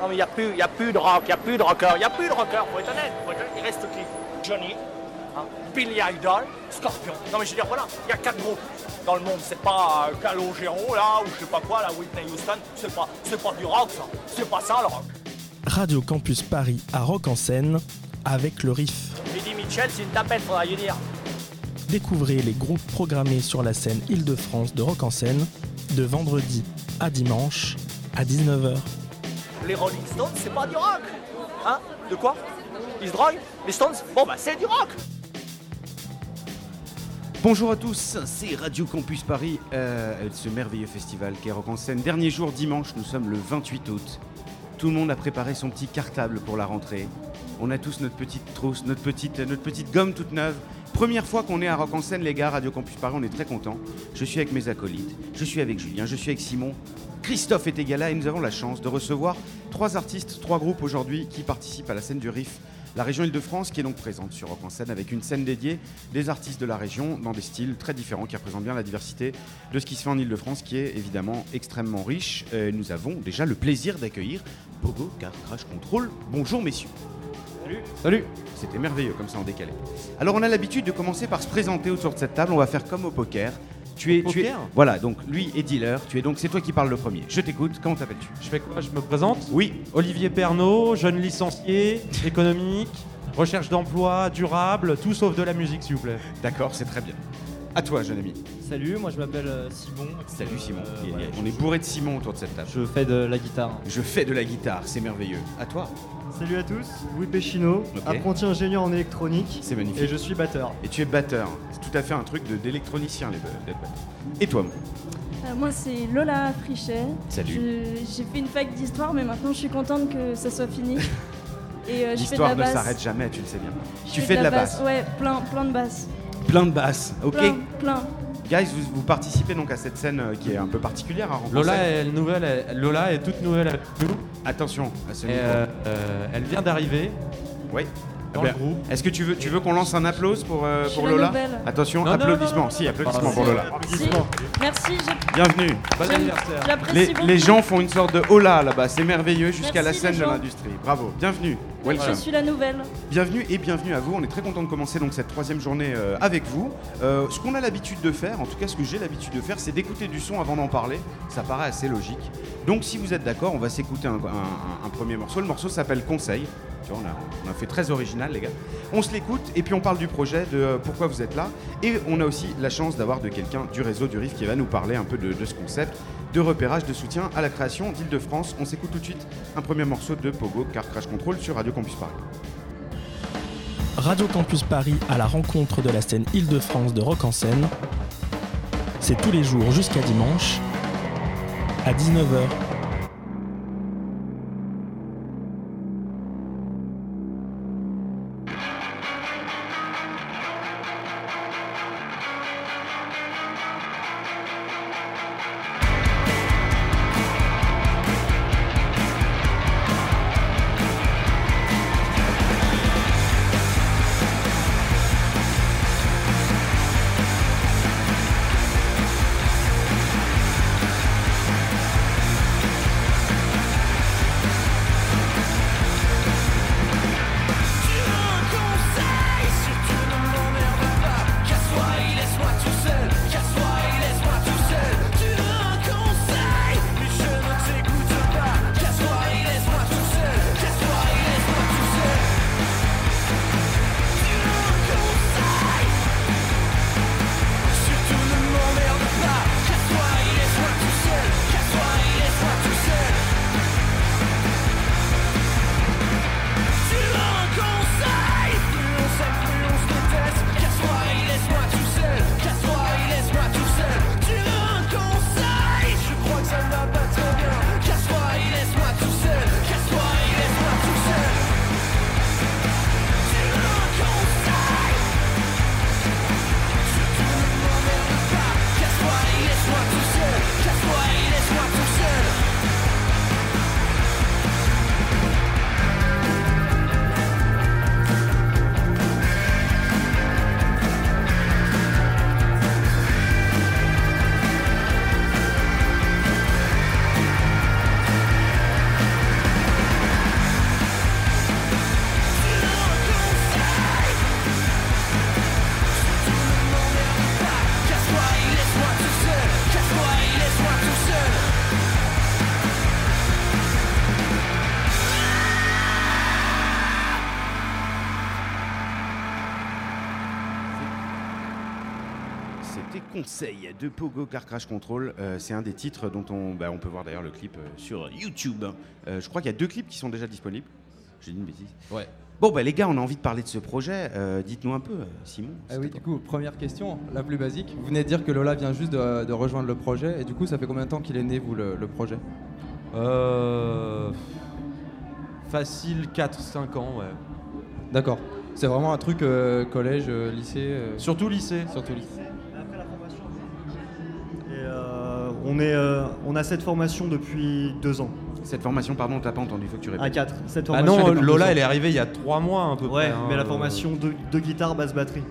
Non mais il n'y a, plus- y a plus de rock, il n'y a plus de rocker, il n'y a plus de rocker, faut être honnête, faut être honnête. Il reste qui? Johnny, hein, Billy Idol, Scorpion. Non mais je veux dire, voilà, il y a quatre groupes dans le monde. C'est pas euh, Calogero là, ou je sais pas quoi, là, Whitney Houston. C'est pas, c'est pas du rock ça. C'est pas ça le rock. Radio Campus Paris à Rock en scène avec le riff. Eddie Mitchell, c'est une tapette, faudra lui dire. Découvrez les groupes programmés sur la scène Île-de-France de Rock en scène de vendredi à dimanche à 19h. Les Rolling Stones, c'est pas du rock. Hein? De quoi? Ils se droguent? Les Stones? Bon bah c'est du rock. Bonjour à tous, c'est Radio Campus Paris, euh, ce merveilleux festival qui est Rock en scène. Dernier jour dimanche, nous sommes le 28 août. Tout le monde a préparé son petit cartable pour la rentrée. On a tous notre petite trousse, notre petite, notre petite gomme toute neuve. Première fois qu'on est à Rock en scène, les gars, Radio Campus Paris, on est très contents. Je suis avec mes acolytes, je suis avec Julien, je suis avec Simon. Christophe est égal là et nous avons la chance de recevoir trois artistes, trois groupes aujourd'hui qui participent à la scène du Riff. La région Île-de-France qui est donc présente sur Rock en scène avec une scène dédiée des artistes de la région dans des styles très différents qui représentent bien la diversité de ce qui se fait en Île-de-France qui est évidemment extrêmement riche. Euh, nous avons déjà le plaisir d'accueillir Bogo Car Crash Control. Bonjour messieurs. Salut. Salut. C'était merveilleux comme ça en décalé. Alors on a l'habitude de commencer par se présenter autour de cette table. On va faire comme au poker. Tu es, tu es, poker voilà, donc lui est dealer. Tu es donc, c'est toi qui parles le premier. Je t'écoute. Comment t'appelles-tu? Je fais quoi? Je me présente? Oui. Olivier Pernaud, jeune licencié, économique, recherche d'emploi, durable, tout sauf de la musique s'il vous plaît. D'accord, c'est très bien. À toi, jeune ami. Salut, moi je m'appelle euh, Simon. Salut Simon. Euh, a- voilà, on est bourré de Simon autour de cette table. Je fais de la guitare. Je fais de la guitare, c'est merveilleux. À toi, Salut à tous, Louis Péchino, Ok. apprenti ingénieur en électronique c'est et magnifique. je suis batteur. Et tu es batteur. C'est tout à fait un truc de- d'électronicien, les ba- d'être batteur. Et toi Euh, moi, c'est Lola Frichet. Salut. J'ai fait une fac d'histoire, mais maintenant je suis contente que ça soit fini. Et euh, L'histoire ne s'arrête jamais, tu le sais bien. Je Tu fais fais de la basse. Ouais, plein, plein de basses. Plein de basses. Ok. Plein, plein. Guys, vous, vous participez donc à cette scène euh, qui est un peu particulière à rencontrer. Lola est nouvelle, elle- Lola est toute nouvelle avec nous. Attention à ce euh, euh, elle vient d'arriver Oui. dans Eh ben, le groupe. Est-ce que tu veux, tu veux qu'on lance un applause pour, euh, Lola nouvelle. Attention, Non, non, applaudissements. non, non, si, applaudissements pour. Lola. Si. Merci, j'ai- Bienvenue. Bon anniversaire. Les, gens font une sorte de hola là-bas, c'est merveilleux jusqu'à la scène de l'industrie. Bravo, bienvenue. Je suis la nouvelle. Bienvenue et bienvenue à vous. On est très content de commencer donc cette troisième journée euh, avec vous. Euh, ce qu'on a l'habitude de faire, en tout cas ce que j'ai l'habitude de faire, c'est d'écouter du son avant d'en parler. Ça paraît assez logique. Donc si vous êtes d'accord, on va s'écouter un, un- un premier morceau. Le morceau s'appelle Conseil. Tu vois, on, a, on a fait très original les gars. On se l'écoute et puis on parle du projet, de euh, pourquoi vous êtes là. Et on a aussi la chance d'avoir de quelqu'un du réseau du RIF qui va nous parler un peu de, de ce concept de repérage, de soutien à la création d'Île-de-France. On s'écoute tout de suite un premier morceau de Pogo, Car Crash Control sur Radio Campus Paris. Radio Campus Paris à la rencontre de la scène Île-de-France de Rock en scène. C'est tous les jours jusqu'à dimanche à 19h. Conseil de Pogo Car Crash Control. Euh, c'est un des titres dont on, bah, on peut voir d'ailleurs le clip euh, sur YouTube. Euh, je crois qu'il y a deux clips qui sont déjà disponibles. J'ai dit une bêtise. Ouais. Bon, bah, les gars, on a envie de parler de ce projet. Euh, Dites-nous un peu, Simon. Ah c'est oui, du coup, première question, la plus basique. Vous venez de dire que Lola vient juste de, de rejoindre le projet. Et du coup, ça fait combien de temps qu'il est né, vous, le, le projet? Euh, facile 4-5 ans, ouais. D'accord. C'est vraiment un truc euh, collège, euh, lycée euh, Surtout lycée. Surtout lycée. On, est, euh, on a cette formation depuis deux ans. Cette formation, pardon, on t'a pas entendu, il faut que tu répètes. À quatre. Cette Ah formation non, est Lola, elle est arrivée il y a 3 mois à peu Ouais, près. hein, mais la euh, formation de, de guitare, basse, batterie.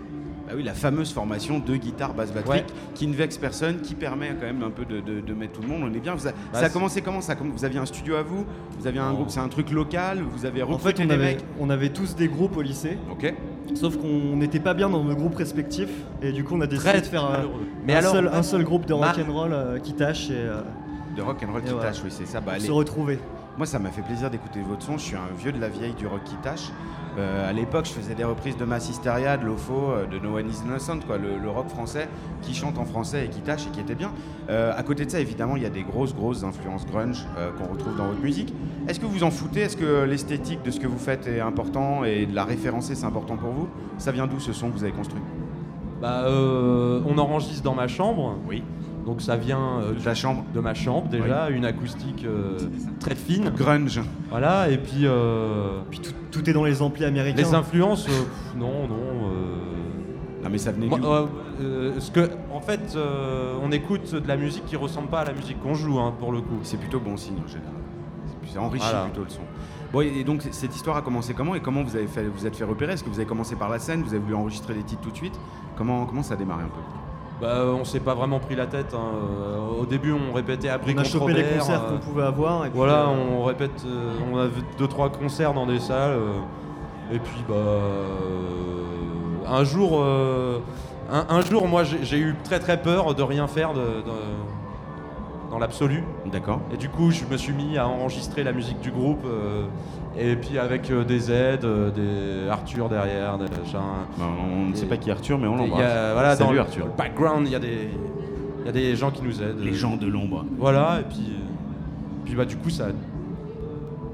Bah oui, la fameuse formation de guitare basse batterie Ouais. qui ne vexe personne, qui permet quand même un peu de, de- de mettre tout le monde. On est bien. Vous a- Bah, ça a commencé comment ça, Vous aviez un studio à vous? Vous aviez un groupe C'est un truc local? Vous avez En recruté fait, on des avait, mecs? on avait tous des groupes au lycée, Ok. sauf qu'on n'était pas bien dans nos groupes respectifs. Et du coup, on a décidé Très de faire euh. Mais un, alors, seul, un seul groupe de rock'n'roll euh, qui tâche et euh, De rock and roll Et qui voilà. tâche, oui, c'est ça. Bah, se retrouver. Moi, ça m'a fait plaisir d'écouter votre son. Je suis un vieux de la vieille du rock qui tâche. Euh, à l'époque, je faisais des reprises de Mass Hysteria, de Lofo, euh, de No One Is Innocent, quoi, le, le rock français qui chante en français et qui tâche et qui était bien. Euh, à côté de ça, évidemment, il y a des grosses, grosses influences grunge euh, qu'on retrouve dans votre musique. Est-ce que vous en foutez? Est-ce que l'esthétique de ce que vous faites est important et de la référencer, c'est important pour vous? Ça vient d'où ce son que vous avez construit? Bah, on enregistre dans ma chambre. Oui. Donc ça vient euh, De ta chambre de ma chambre déjà, une acoustique euh, très fine. Grunge. Voilà, et puis euh, Puis tout, tout est dans les amplis américains. les influences, euh, pff, non, non. euh, Non, mais ça venait moi, euh, euh, ce que, en fait, euh, on écoute de la musique qui ressemble pas à la musique qu'on joue, hein, pour le coup. C'est plutôt bon signe en général. C'est- Ça enrichit Voilà. plutôt le son. Bon, et et donc cette histoire a commencé comment et comment vous avez fait, vous êtes fait repérer? Est-ce que vous avez commencé par la scène? Vous avez voulu enregistrer les titres tout de suite? Comment, comment ça a démarré un peu? Bah, on s'est pas vraiment pris la tête. hein. Euh, Au début, on répétait abri On a chopé les concerts euh, qu'on pouvait avoir. Et puis, Voilà, euh, on répète, euh, on a vu deux trois concerts dans des salles, euh, et puis bah euh, un jour, euh, un, un jour, moi j'ai j'ai eu très très peur de rien faire de, de- dans l'absolu, D'accord. et du coup je me suis mis à enregistrer la musique du groupe, euh, et puis avec euh, des aides, euh, des Arthur derrière, des machins. Bah, on ne sait pas qui est Arthur, mais on l'embrasse. voilà, dans Salut Arthur. dans le background, il y a des, il y a des gens qui nous aident. Les gens de l'ombre. Voilà, et puis, puis bah du coup ça.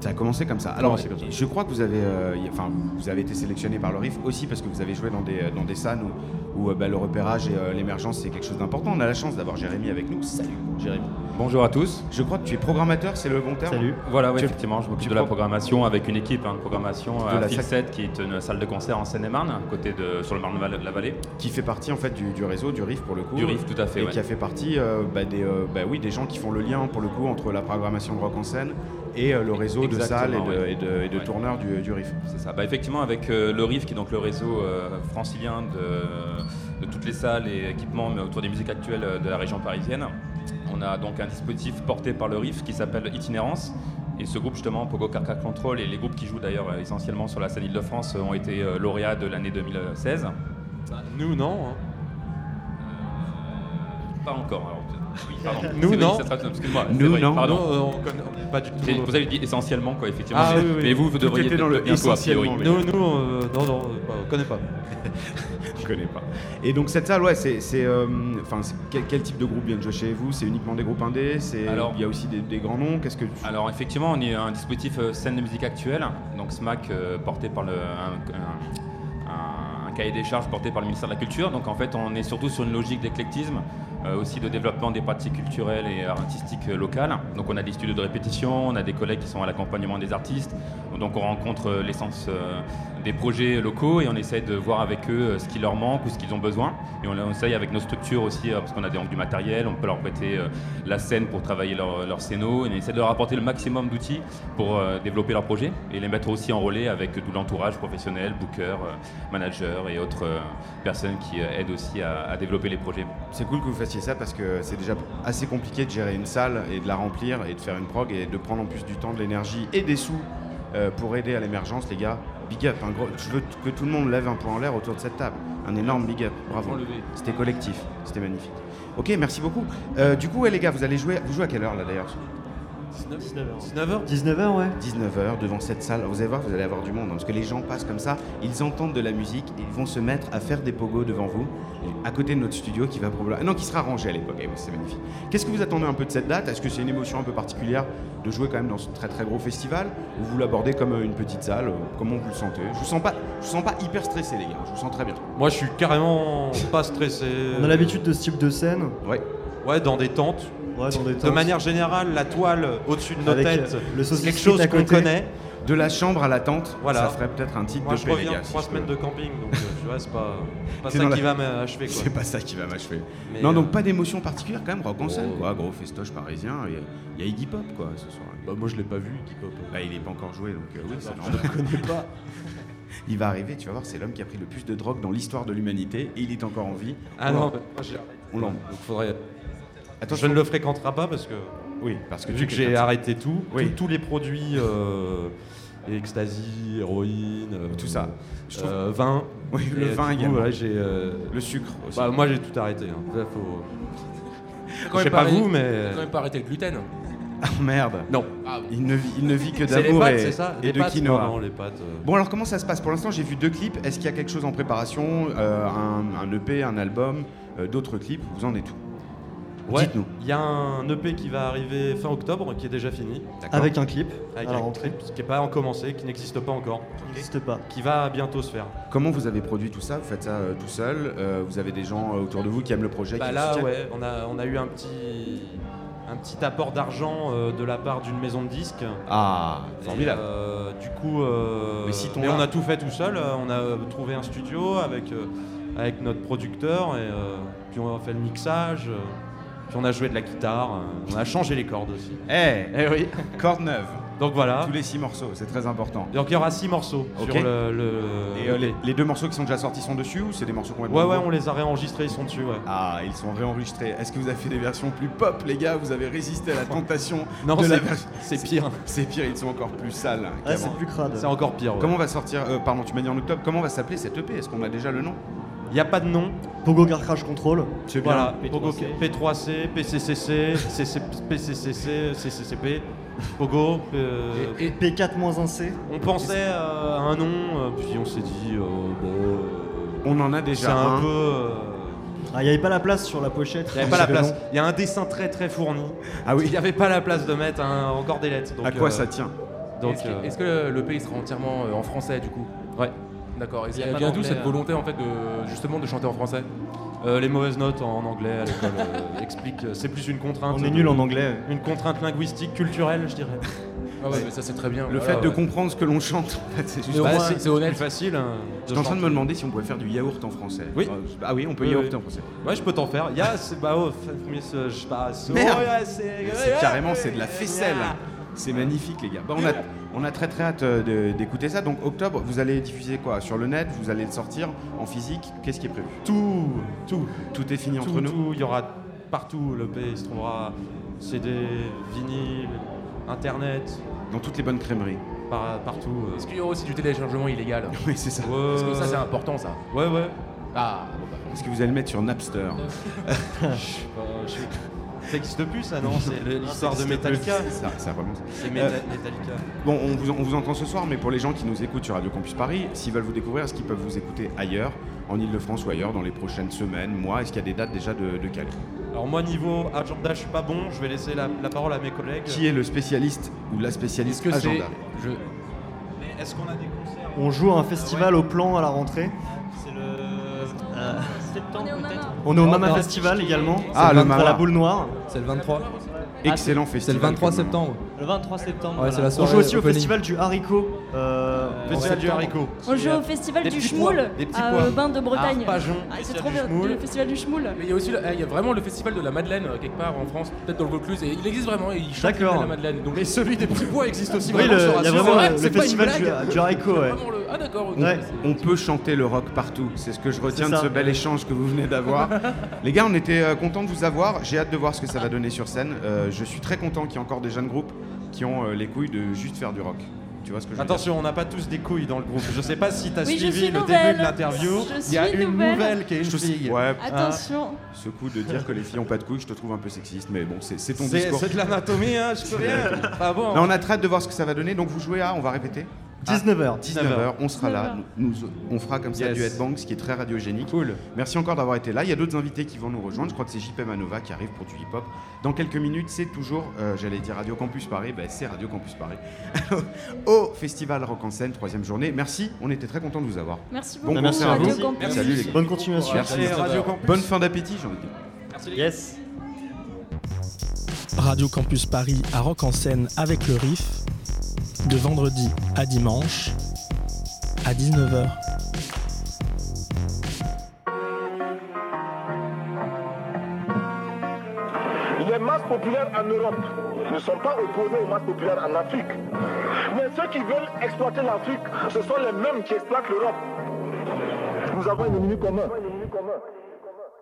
Ça a commencé comme ça. Alors, commencé comme ça. je crois que vous avez, euh, y- enfin, vous avez été sélectionné par le RIF aussi parce que vous avez joué dans des, dans des salles où, où, euh, bah, le repérage et euh, l'émergence c'est quelque chose d'important. On a la chance d'avoir Jérémy avec nous. Salut, Jérémy. Bonjour à tous. Je crois que tu es programmateur, c'est le bon terme. Salut. Voilà, ouais, Tu- effectivement, je m'occupe de la pro- programmation avec une équipe hein, de programmation De à la Fil sac- 7, qui est une salle de concert en Seine-et-Marne, côté de sur le Marne-la-Vallée. Qui fait partie en fait du, du réseau du RIF pour le coup. Du RIF, tout à fait, Et ouais. qui a fait partie euh, bah, des, euh, bah, oui, des gens qui font le lien pour le coup entre la programmation de rock en scène et euh, le réseau de salles et de, ouais. et de- et de Ouais. tourneurs du, du RIF. C'est ça. Bah, effectivement, avec euh, le RIF, qui est donc le réseau euh, francilien de, de toutes les salles et équipements mais autour des musiques actuelles de la région parisienne, on a donc un dispositif porté par le RIF qui s'appelle Itinérance. Et ce groupe, justement, Pogo Carca Control, et les groupes qui jouent d'ailleurs essentiellement sur la scène Île-de-France, ont été euh, lauréats de l'année 2016. Nous non. hein. Pas encore. alors. Oui, pardon. Nous, vrai, non. Nous, vrai, non. Pardon. Non, on connaît on est pas du tout. Vous avez dit essentiellement, quoi, effectivement. Ah, mais, oui, oui. mais vous, vous devriez était dans le bientôt, a priori. essentiellement, Nous, nous, euh, non, non, euh, on connaît pas. Je connais pas. Et donc cette salle, ouais, c'est, euh, enfin, quel, quel type de groupe vient de jouer chez vous? C'est uniquement des groupes indés? C'est, Alors- il y a aussi des, des grands noms? Qu'est-ce que tu- Alors effectivement, on est un dispositif euh, scène de musique actuelle, donc SMAC euh, porté par le, un, un- un- un cahier des charges porté par le ministère de la Culture. Donc en fait, on est surtout sur une logique d'éclectisme, aussi de développement des pratiques culturelles et artistiques euh, locales. Donc on a des studios de répétition, on a des collègues qui sont à l'accompagnement des artistes. Donc on rencontre euh, l'essence euh, des projets locaux et on essaie de voir avec eux euh, ce qui leur manque ou ce qu'ils ont besoin. Et on, essaye avec nos structures aussi, euh, parce qu'on a des, du matériel, on peut leur prêter euh, la scène pour travailler leur, leur. Et on essaie de leur apporter le maximum d'outils pour développer leur projet et les mettre aussi en relais avec tout l'entourage professionnel, booker, manager et autres personnes qui aident aussi à, à développer les projets. C'est cool que vous fassiez ça parce que c'est déjà assez compliqué de gérer une salle et de la remplir et de faire une prog et de prendre en plus du temps, de l'énergie et des sous pour aider à l'émergence, les gars. Big up, un gros, je veux que tout le monde lève un point en l'air autour de cette table. Un énorme big up, bravo. C'était collectif, c'était magnifique. Ok, merci beaucoup. Euh, du coup, ouais, les gars, vous allez jouer, vous jouez à quelle heure là d'ailleurs? 19h 19h, ouais. 19h devant cette salle. Vous allez voir, vous allez avoir du monde. hein, parce que les gens passent comme ça, ils entendent de la musique, et ils vont se mettre à faire des pogos devant vous, à côté de notre studio qui va probablement. Non, qui sera rangé à l'époque. Eh c'est magnifique. Qu'est-ce que vous attendez un peu de cette date? Est-ce que c'est une émotion un peu particulière de jouer quand même dans ce très très gros festival? Ou vous l'abordez comme euh, une petite salle? Euh, Comment vous le sentez? Je vous sens pas, je vous sens pas hyper stressé, les gars. Je vous sens très bien. Moi, je suis carrément pas stressé. On a l'habitude de ce type de scène. Ouais. Ouais, dans des tentes. Ouais, dans des De manière générale, la toile au-dessus de nos Avec, têtes, euh, le c'est quelque chose qu'on connaît. De la chambre à la tente, Voilà. ça ferait peut-être un titre Moi, de je reviens de trois semaines peux. de camping, donc euh, tu vois, c'est pas, ça la- qui va m'achever. C'est pas ça qui va m'achever. Non, euh, donc pas d'émotion particulière quand même, rock en scène, Oh. quoi. Gros festoche parisien. Il y a- il y, a Iggy Pop, quoi, ce soir. Bah, moi, je l'ai pas vu, Iggy Pop. Bah, il est pas encore joué, donc euh, oui, c'est Je le connais pas. Il va arriver, tu vas voir, c'est l'homme qui a pris le plus de drogue dans l'histoire de l'humanité et il est encore en vie. Ah On non, l'en- bah, moi, on l'en. Donc, faudrait. Attention. Je ne le fréquentera pas parce que. Oui, parce que vu que j'ai arrêté tout, Oui. tous- tous les produits, euh, ecstasy, héroïne, euh, Tout ça. Je trouve- euh, vin. Oui, le vin également. voilà, j'ai, euh, Le sucre aussi. Bah, moi j'ai tout arrêté. hein. Là, faut... Quand Je sais pas vous, mais. quand même pas arrêter le gluten. Ah, merde. Non. Il ne vit, il ne vit que d'amour et, ça de pâtes quinoa. Non, non, les pâtes, euh. Bon, alors comment ça se passe? Pour l'instant, j'ai vu deux clips. Est-ce qu'il y a quelque chose en préparation euh, un, un EP, un album, euh, d'autres clips? Vous en êtes où? Ouais, Dites-nous. Il y a un EP qui va arriver fin octobre, qui est déjà fini. D'accord. Avec un clip Avec à la un rentrée. clip qui n'est pas encore commencé, qui n'existe pas encore. Qui n'existe pas. Qui va bientôt se faire. Comment vous avez produit tout ça? Vous faites ça euh, tout seul Euh, Vous avez des gens euh, autour de vous qui aiment le projet Bah qui là, ouais, on a, on a eu un petit, un petit apport d'argent euh, de la part d'une maison de disques. Ah, formidable. euh, du coup, euh, Mais on a tout fait tout seul. euh, On a trouvé un studio avec, euh, avec notre producteur et euh, puis on a fait le mixage. Puis on a joué de la guitare. euh, on a changé les cordes aussi. Eh, Eh oui. Corde neuve. Donc voilà. Tous les six morceaux, c'est très important. Donc il y aura six morceaux sur le. le- Et euh, le- les, les deux morceaux qui sont déjà sortis sont dessus ou c'est des morceaux complètement Ouais, ouais, on les a réenregistrés, ils sont dessus, ouais. Ah, ils sont réenregistrés. Est-ce que vous avez fait des versions plus pop, les gars? Vous avez résisté à la tentation Non, de la c'est- version- c'est pire. C'est pire, ils sont encore plus sales. Ah, qu'avant. c'est plus crade. C'est encore pire. ouais. Comment va sortir euh, Pardon, tu m'as dit en octobre. Comment va s'appeler cette EP Est-ce qu'on a déjà le nom? Il n'y a pas de nom. Pogo Car Crash Control. C'est bien. Voilà, P3C. Pogo P3C, PCCC, CC PCCC, CCCP, Pogo. euh, Et, et- P4-1C. on pensait euh, à un nom, euh, puis on s'est dit, euh, bon, On en a c'est déjà un un. peu. euh, Ah, il n'y avait pas la place sur la pochette. Il n'y avait pas la place. Il y a un dessin très très fourni. Ah Il oui. n'y avait pas la place de mettre un- encore des lettres. donc, À quoi euh, ça tient? Donc, est-ce que, le, le pays sera entièrement euh, en français du coup? Ouais. D'accord. Il y a vient d'où cette hein. volonté en fait de justement de chanter en français euh, les mauvaises notes en anglais à l'école euh, expliquent. euh, C'est plus une contrainte. On est nul en anglais. Une contrainte linguistique, culturelle, je dirais. Ah ouais, mais ça c'est très bien. Le Voilà, fait de ouais. comprendre ce que l'on chante, en fait, c'est juste. Bah, moins, c'est- c'est honnête. plus facile. hein, J'étais en train de me demander si on pouvait faire du yaourt en français. Oui. Euh, Ah oui, on peut Oui, yaourter oui. en français. Ouais, je peux t'en faire. Il y a, c'est bah oh, oh, C'est carrément, c'est de la faisselle. C'est magnifique, les gars. Bah, on, a, on a très très hâte euh, de- d'écouter ça. Donc, octobre, vous allez diffuser quoi? Sur le net Vous allez le sortir en physique Qu'est-ce qui est prévu? Tout, tout, Tout est fini tout, entre nous tout. Il y aura partout. Le pays il se trouvera CD, vinyle, internet, Dans toutes les bonnes crèmeries. par- partout. euh. Est-ce qu'il y aura aussi du téléchargement illégal? Oui, c'est ça. Ouais, Parce que ça c'est important ça. Ouais, ouais. Ah. bon, bah, Est-ce que vous allez le mettre sur Napster? Je sais pas, je sais- Ça existe plus, ça, non C'est l'histoire de Metallica. C'est Euh, Meta- Metallica. Bon, on vous, on vous entend ce soir, mais pour les gens qui nous écoutent sur Radio Campus Paris, s'ils veulent vous découvrir, est-ce qu'ils peuvent vous écouter ailleurs, en Ile-de-France ou ailleurs, dans les prochaines semaines, mois Est-ce qu'il y a des dates déjà de, de calé Alors moi, niveau agenda, je suis pas bon. Je vais laisser la, la parole à mes collègues. Qui est le spécialiste ou la spécialiste que c'est. agenda? Je... Mais Est-ce qu'on a des concerts? On joue à un festival au plan à la rentrée. C'est le euh, septembre On est au peut-être Mama. On est au Mama non. Festival également. Ah, C'est le à Mama. la boule noire. C'est le 23. Excellent C'est festival. le 23 comme, euh, septembre. Le 23 septembre. Ouais, On joue aussi au opening. festival du haricot. euh, en Festival du haricot. On joue au festival Des du Schmoul à euh, Bain de Bretagne. Arpajon, Ah, c'est trop bien, le festival du Schmoul. Mais il y a aussi le- il y a vraiment le festival de la Madeleine euh, quelque part en France, peut-être dans le Vaucluse, et il existe vraiment et il chante D'accord. la Madeleine. Donc Mais celui des petits pois existe aussi. Oui, le- il y a vraiment le, festival du, du haricot, ouais. Vraiment le- Ah d'accord. Ouais. On peut chanter le rock partout, c'est ce que je retiens de ce bel échange que vous venez d'avoir. Les gars, on était euh, contents de vous avoir, j'ai hâte de voir ce que ça va donner sur scène. Euh, je suis très content qu'il y ait encore des jeunes groupes qui ont euh, les couilles de juste faire du rock. Tu vois ce que je veux Attention, on n'a pas tous des couilles dans le groupe. Je sais pas si tu as Oui, suivi le nouvelle. début de l'interview. Il y a une nouvelle. nouvelle qui est une fille. Ouais, Attention. ce coup de dire que les filles ont pas de couilles, je te trouve un peu sexiste, mais bon, c'est ton discours. c'est de l'anatomie, hein, je peux rien. Pas bon. Là, on a très hâte de voir ce que ça va donner, donc vous jouez à, on va répéter 19h. 19h, on sera là, 19h. nous, nous- on fera comme ça Yes. du headbang, ce qui est très radiogénique. Cool. Merci encore d'avoir été là. Il y a d'autres invités qui vont nous rejoindre. Je crois que c'est JP Manova qui arrive pour du hip-hop. Dans quelques minutes, c'est toujours, euh, j'allais dire Radio Campus Paris, ben, c'est Radio Campus Paris. Au Festival Rock en scène, troisième journée. Merci, on était très contents de vous avoir. Merci Bon beaucoup. merci à vous. Campus. Salut les gars. Bonne continuation. Merci. Radio Campus. Bonne fin d'appétit, j'ai envie de dire. Yes. Radio Campus Paris à Rock en scène avec le RIF, de vendredi à dimanche, à 19h. Les masses populaires en Europe ne sont pas opposées aux masses populaires en Afrique. Mais ceux qui veulent exploiter l'Afrique, ce sont les mêmes qui exploitent l'Europe. Nous avons un ennemi commun.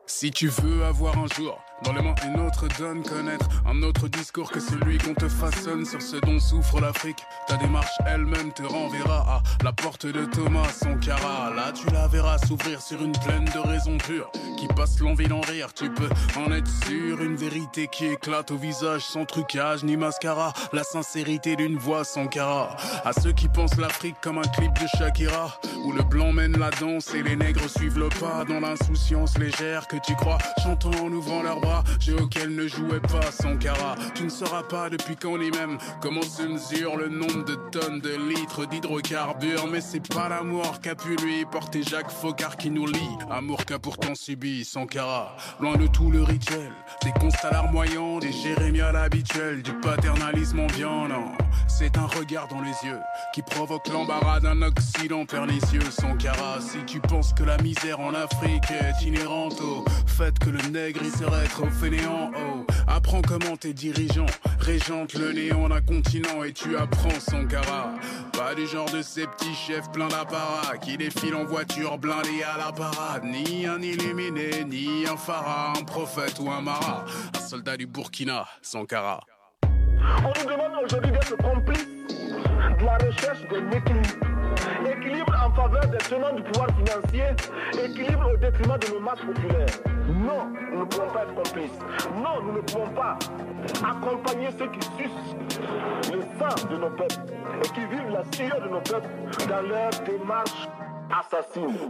Si tu veux avoir un jour dans les mains une autre donne, connaître un autre discours que celui qu'on te façonne sur ce dont souffre l'Afrique, ta démarche elle-même te renverra à la porte de Thomas Sankara. Là, tu la verras s'ouvrir sur une plaine de raisons pures qui passe l'envie d'en rire. Tu peux en être sûr, une vérité qui éclate au visage sans trucage ni mascara. La sincérité d'une voix Sankara. À ceux qui pensent l'Afrique comme un clip de Shakira, où le blanc mène la danse et les nègres suivent le pas dans l'insouciance légère que tu crois, chantant en ouvrant leurs bras, jeu auquel ne jouait pas Sankara. Tu ne sauras pas depuis quand ni même comment se mesure le nombre de tonnes de litres d'hydrocarbures, mais c'est pas l'amour qu'a pu lui porter Jacques Faucard qui nous lie. Amour qu'a pourtant subi Sankara. Loin de tout le rituel, des constats larmoyants, des jérémiades habituels, du paternalisme ambiant, non. C'est un regard dans les yeux qui provoque l'embarras d'un Occident pernicieux. Sankara, si tu penses que la misère en Afrique est inhérente au fait que le nègre il serait oh, apprends comment tes dirigeants régentent le néant d'un continent et tu apprends Sankara. Pas du genre de ces petits chefs pleins d'apparat qui défilent en voiture blindée à la parade. Ni un illuminé, ni un pharaon, un prophète ou un marat. Un soldat du Burkina, Sankara. On nous demande aujourd'hui d'être de la recherche d'un équilibre. Équilibre en faveur des tenants du pouvoir financier, équilibre au détriment de nos masses populaires. Non, nous ne pouvons pas être complices. Non, nous ne pouvons pas accompagner ceux qui sucent le sang de nos peuples et qui vivent la sueur de nos peuples dans leur démarche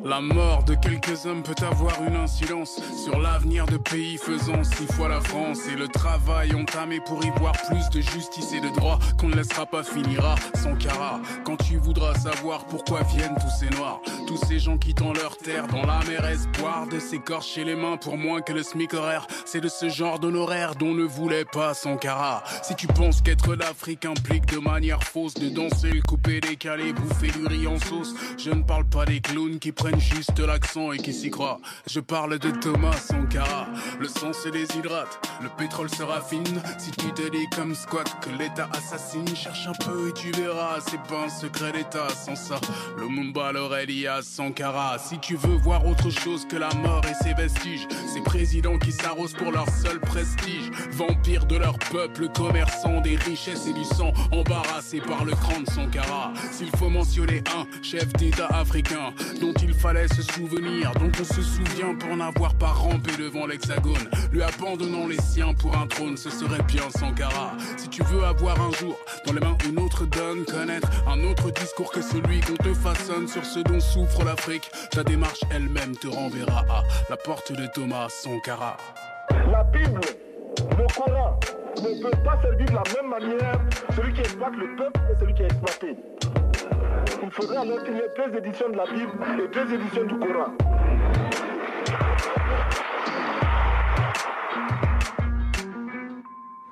La mort de quelques hommes peut avoir une incidence sur l'avenir de pays faisant six fois la France et le travail entamé pour y voir plus de justice et de droit qu'on ne laissera pas finira Sankara. Quand tu voudras savoir pourquoi viennent tous ces noirs, tous ces gens quittant leur terre dans la mer espoir de s'écorcher les mains pour moins que le SMIC horaire, c'est de ce genre d'honoraire dont ne voulait pas Sankara. Si tu penses qu'être d'Afrique implique de manière fausse de danser, le couper, décaler, bouffer du riz en sauce, je ne parle pas des clowns qui prennent juste l'accent et qui s'y croient. Je parle de Thomas Sankara. Le sang se déshydrate, le pétrole se raffine. Si tu te dis comme squat que l'État assassine, cherche un peu et tu verras. C'est pas un secret d'État. Sans ça, le Mumba à Sankara. Si tu veux voir autre chose que la mort et ses vestiges, ces présidents qui s'arrosent pour leur seul prestige, vampires de leur peuple, commerçants des richesses et du sang, embarrassés par le cran de Sankara. S'il faut mentionner un chef d'État africain dont il fallait se souvenir, dont on se souvient pour n'avoir pas rampé devant l'hexagone, lui abandonnant les siens pour un trône, ce serait bien Sankara. Si tu veux avoir un jour dans les mains une autre donne, connaître un autre discours que celui qu'on te façonne sur ce dont souffre l'Afrique, ta démarche elle-même te renverra à la porte de Thomas Sankara. La Bible, le Coran, ne peut pas servir de la même manière celui qui exploite le peuple et celui qui est exploité. Il faudrait alors qu'il y ait deux éditions de la Bible et deux éditions du Coran.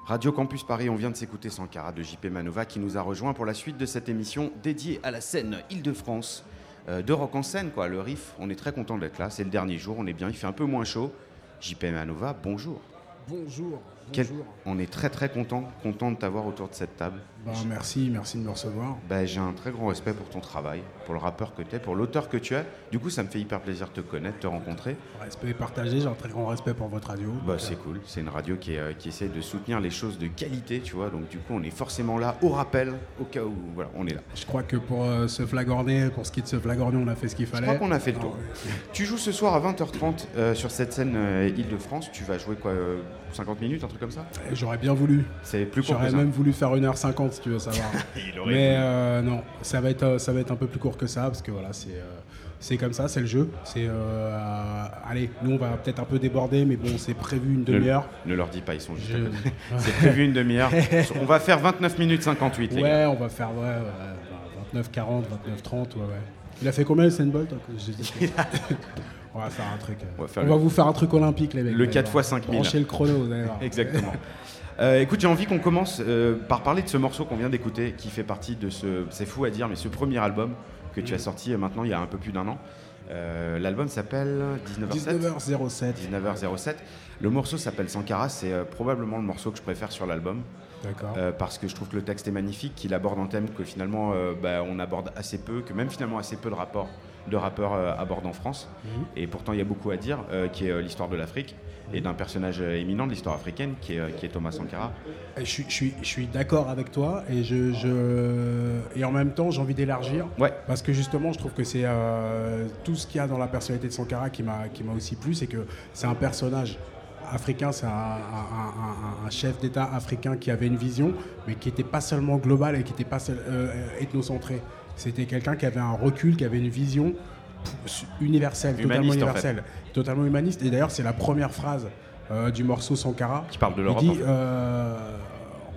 Radio Campus Paris, on vient de s'écouter Sankara de JP Manova qui nous a rejoint pour la suite de cette émission dédiée à la scène Île-de-France euh, de rock en scène, quoi. Le riff, on est très content d'être là. C'est le dernier jour, on est bien, il fait un peu moins chaud. JP Manova, bonjour. Bonjour. Quel- On est très très content, content de t'avoir autour de cette table. Bah, merci, merci de me recevoir. Bah, J'ai un très grand respect pour ton travail, pour le rappeur que tu es, pour l'auteur que tu es. Du coup, ça me fait hyper plaisir de te connaître, de te rencontrer. Respect partagé, j'ai un très grand respect pour votre radio. Bah, c'est cool, c'est une radio qui, est, euh, qui essaie de soutenir les choses de qualité, tu vois. Donc, du coup, on est forcément là au rappel, au cas où voilà, on est là. Je crois que pour euh, se flagorner, pour ce qui est de se flagorner, on a fait ce qu'il Je fallait. crois qu'on a fait le tour. Ah ouais. Tu joues ce soir à 20h30 euh, sur cette scène euh, Île-de-France. Tu vas jouer quoi euh, 50 minutes, un truc comme ça? J'aurais bien voulu. C'est plus J'aurais même voulu faire 1h50 si tu veux savoir. Mais euh, non, ça va, être, ça va être un peu plus court que ça parce que voilà, c'est euh, c'est comme ça, c'est le jeu. C'est euh, allez, nous on va peut-être un peu déborder, mais bon, c'est prévu une Ne- demi-heure. Ne, leur dis pas, ils sont juste Je-. C'est prévu une demi-heure. On va faire 29 minutes 58, les Ouais, gars. on va faire ouais, ouais, 29 40, 29 30, ouais ouais. Il a fait combien le Sandbolt On va faire un truc. On va On faire va, le- vous faire un truc olympique les mecs. Le vous allez 4 voir. x 5000. Branchez le chrono, vous allez voir. Exactement. Euh, écoute, j'ai envie qu'on commence euh, par parler de ce morceau qu'on vient d'écouter, qui fait partie de ce, c'est fou à dire, mais ce premier album que tu as sorti euh, maintenant il y a un peu plus d'un an. Euh, L'album s'appelle 19h07. 19h07. 19h07. Le morceau s'appelle Sankara, c'est probablement le morceau que je préfère sur l'album. Parce que je trouve que le texte est magnifique, qu'il aborde un thème que finalement bah, on aborde assez peu, que même finalement assez peu de rapports de rappeurs abordent en France. Mhm. Et pourtant il y a beaucoup à dire, qui est l'histoire de l'Afrique et d'un personnage euh, éminent de l'histoire africaine qui est, euh, qui est Thomas Sankara. Je suis, je suis, je suis d'accord avec toi et, je, je- et en même temps j'ai envie d'élargir Ouais. parce que justement je trouve que c'est euh, tout ce qu'il y a dans la personnalité de Sankara qui m'a aussi plu c'est que c'est un personnage africain c'est un, un- un- un- un chef d'État africain qui avait une vision mais qui n'était pas seulement globale et qui n'était pas euh, ethnocentré c'était quelqu'un qui avait un recul qui avait une vision universelle totalement Humaniste, en fait. Totalement humaniste et d'ailleurs c'est la première phrase euh, du morceau Sankara Qui parle de il l'Europe, dit, euh,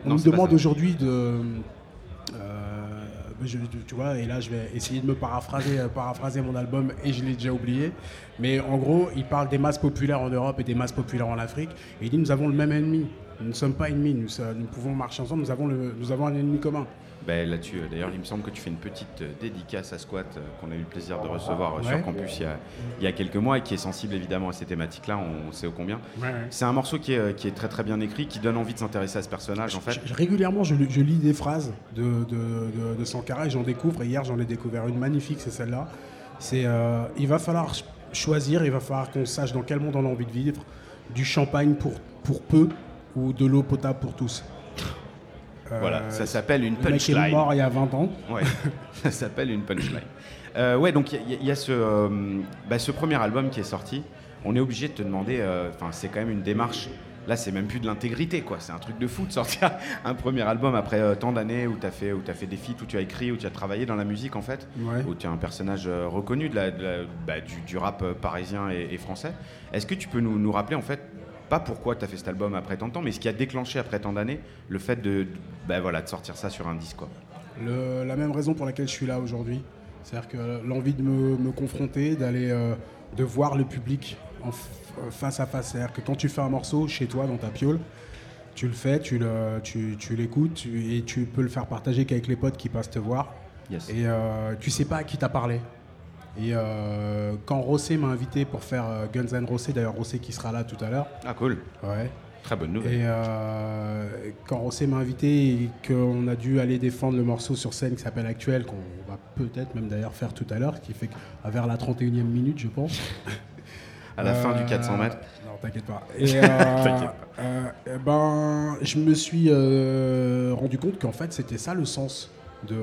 on Non, pas demande aujourd'hui de. euh, je- tu vois, et là je vais essayer de me paraphraser, paraphraser mon album et je l'ai déjà oublié. Mais en gros, il parle des masses populaires en Europe et des masses populaires en Afrique. Et il dit nous avons le même ennemi. Nous ne sommes pas ennemis, nous, nous pouvons marcher ensemble, nous avons, le- nous avons un ennemi commun. Ben, Là-dessus, euh, d'ailleurs, il me semble que tu fais une petite euh, dédicace à Squat euh, qu'on a eu le plaisir de recevoir Ouais. sur Campus il y, a, il y a quelques mois et qui est sensible évidemment à ces thématiques-là, on sait au combien. Ouais, ouais. C'est un morceau qui est, qui est très très bien écrit, qui donne envie de s'intéresser à ce personnage en fait. Je- régulièrement, je, je lis des phrases de, de, de- de Sankara et j'en découvre. Et hier, j'en ai découvert une magnifique, c'est celle-là. C'est euh, il va falloir ch- choisir, il va falloir qu'on sache dans quel monde on a envie de vivre. Du champagne pour, pour peu ou de l'eau potable pour tous. Voilà, ça s'appelle une le mec est punchline. mort il y a 20 ans. Ouais, ça s'appelle une punchline. Euh, ouais, donc il y, a- il y a ce, euh, bah, ce premier album qui est sorti. On est obligé de te demander, euh, enfin, c'est quand même une démarche. Là, c'est même plus de l'intégrité, quoi. C'est un truc de fou de sortir un premier album après euh, tant d'années où tu as, fait- où as fait des feats, où tu as écrit, où tu as travaillé dans la musique, en fait. Ouais. Où tu es un personnage euh, reconnu de la, de la- bah, du, du rap euh, parisien et, et français. Est-ce que tu peux nous, nous rappeler, en fait, pas pourquoi tu as fait cet album après tant de temps, mais ce qui a déclenché après tant d'années le fait de, de- voilà, de sortir ça sur un disque, quoi. Le- la même raison pour laquelle je suis là aujourd'hui. C'est-à-dire que l'envie de me, me confronter, d'aller, euh, de voir le public en euh, face à face. C'est-à-dire que quand tu fais un morceau chez toi, dans ta piole, tu le fais, tu, le, tu, tu l'écoutes et tu peux le faire partager qu'avec les potes qui passent te voir. Yes. Et euh, tu sais pas à qui t'a parlé. Et euh, quand Rossé m'a invité pour faire euh, Guns N' Roses, d'ailleurs Rossé qui sera là tout à l'heure. Ah cool. Ouais. Très bonne nouvelle. Et euh, quand Rossé m'a invité et qu'on a dû aller défendre le morceau sur scène qui s'appelle Actuel, qu'on va peut-être même d'ailleurs faire tout à l'heure, qui fait qu'à vers la 31e minute, je pense. À la fin du 400 mètres. Non, t'inquiète pas. Et, pas. eh ben, je me suis rendu compte qu'en fait, c'était ça le sens de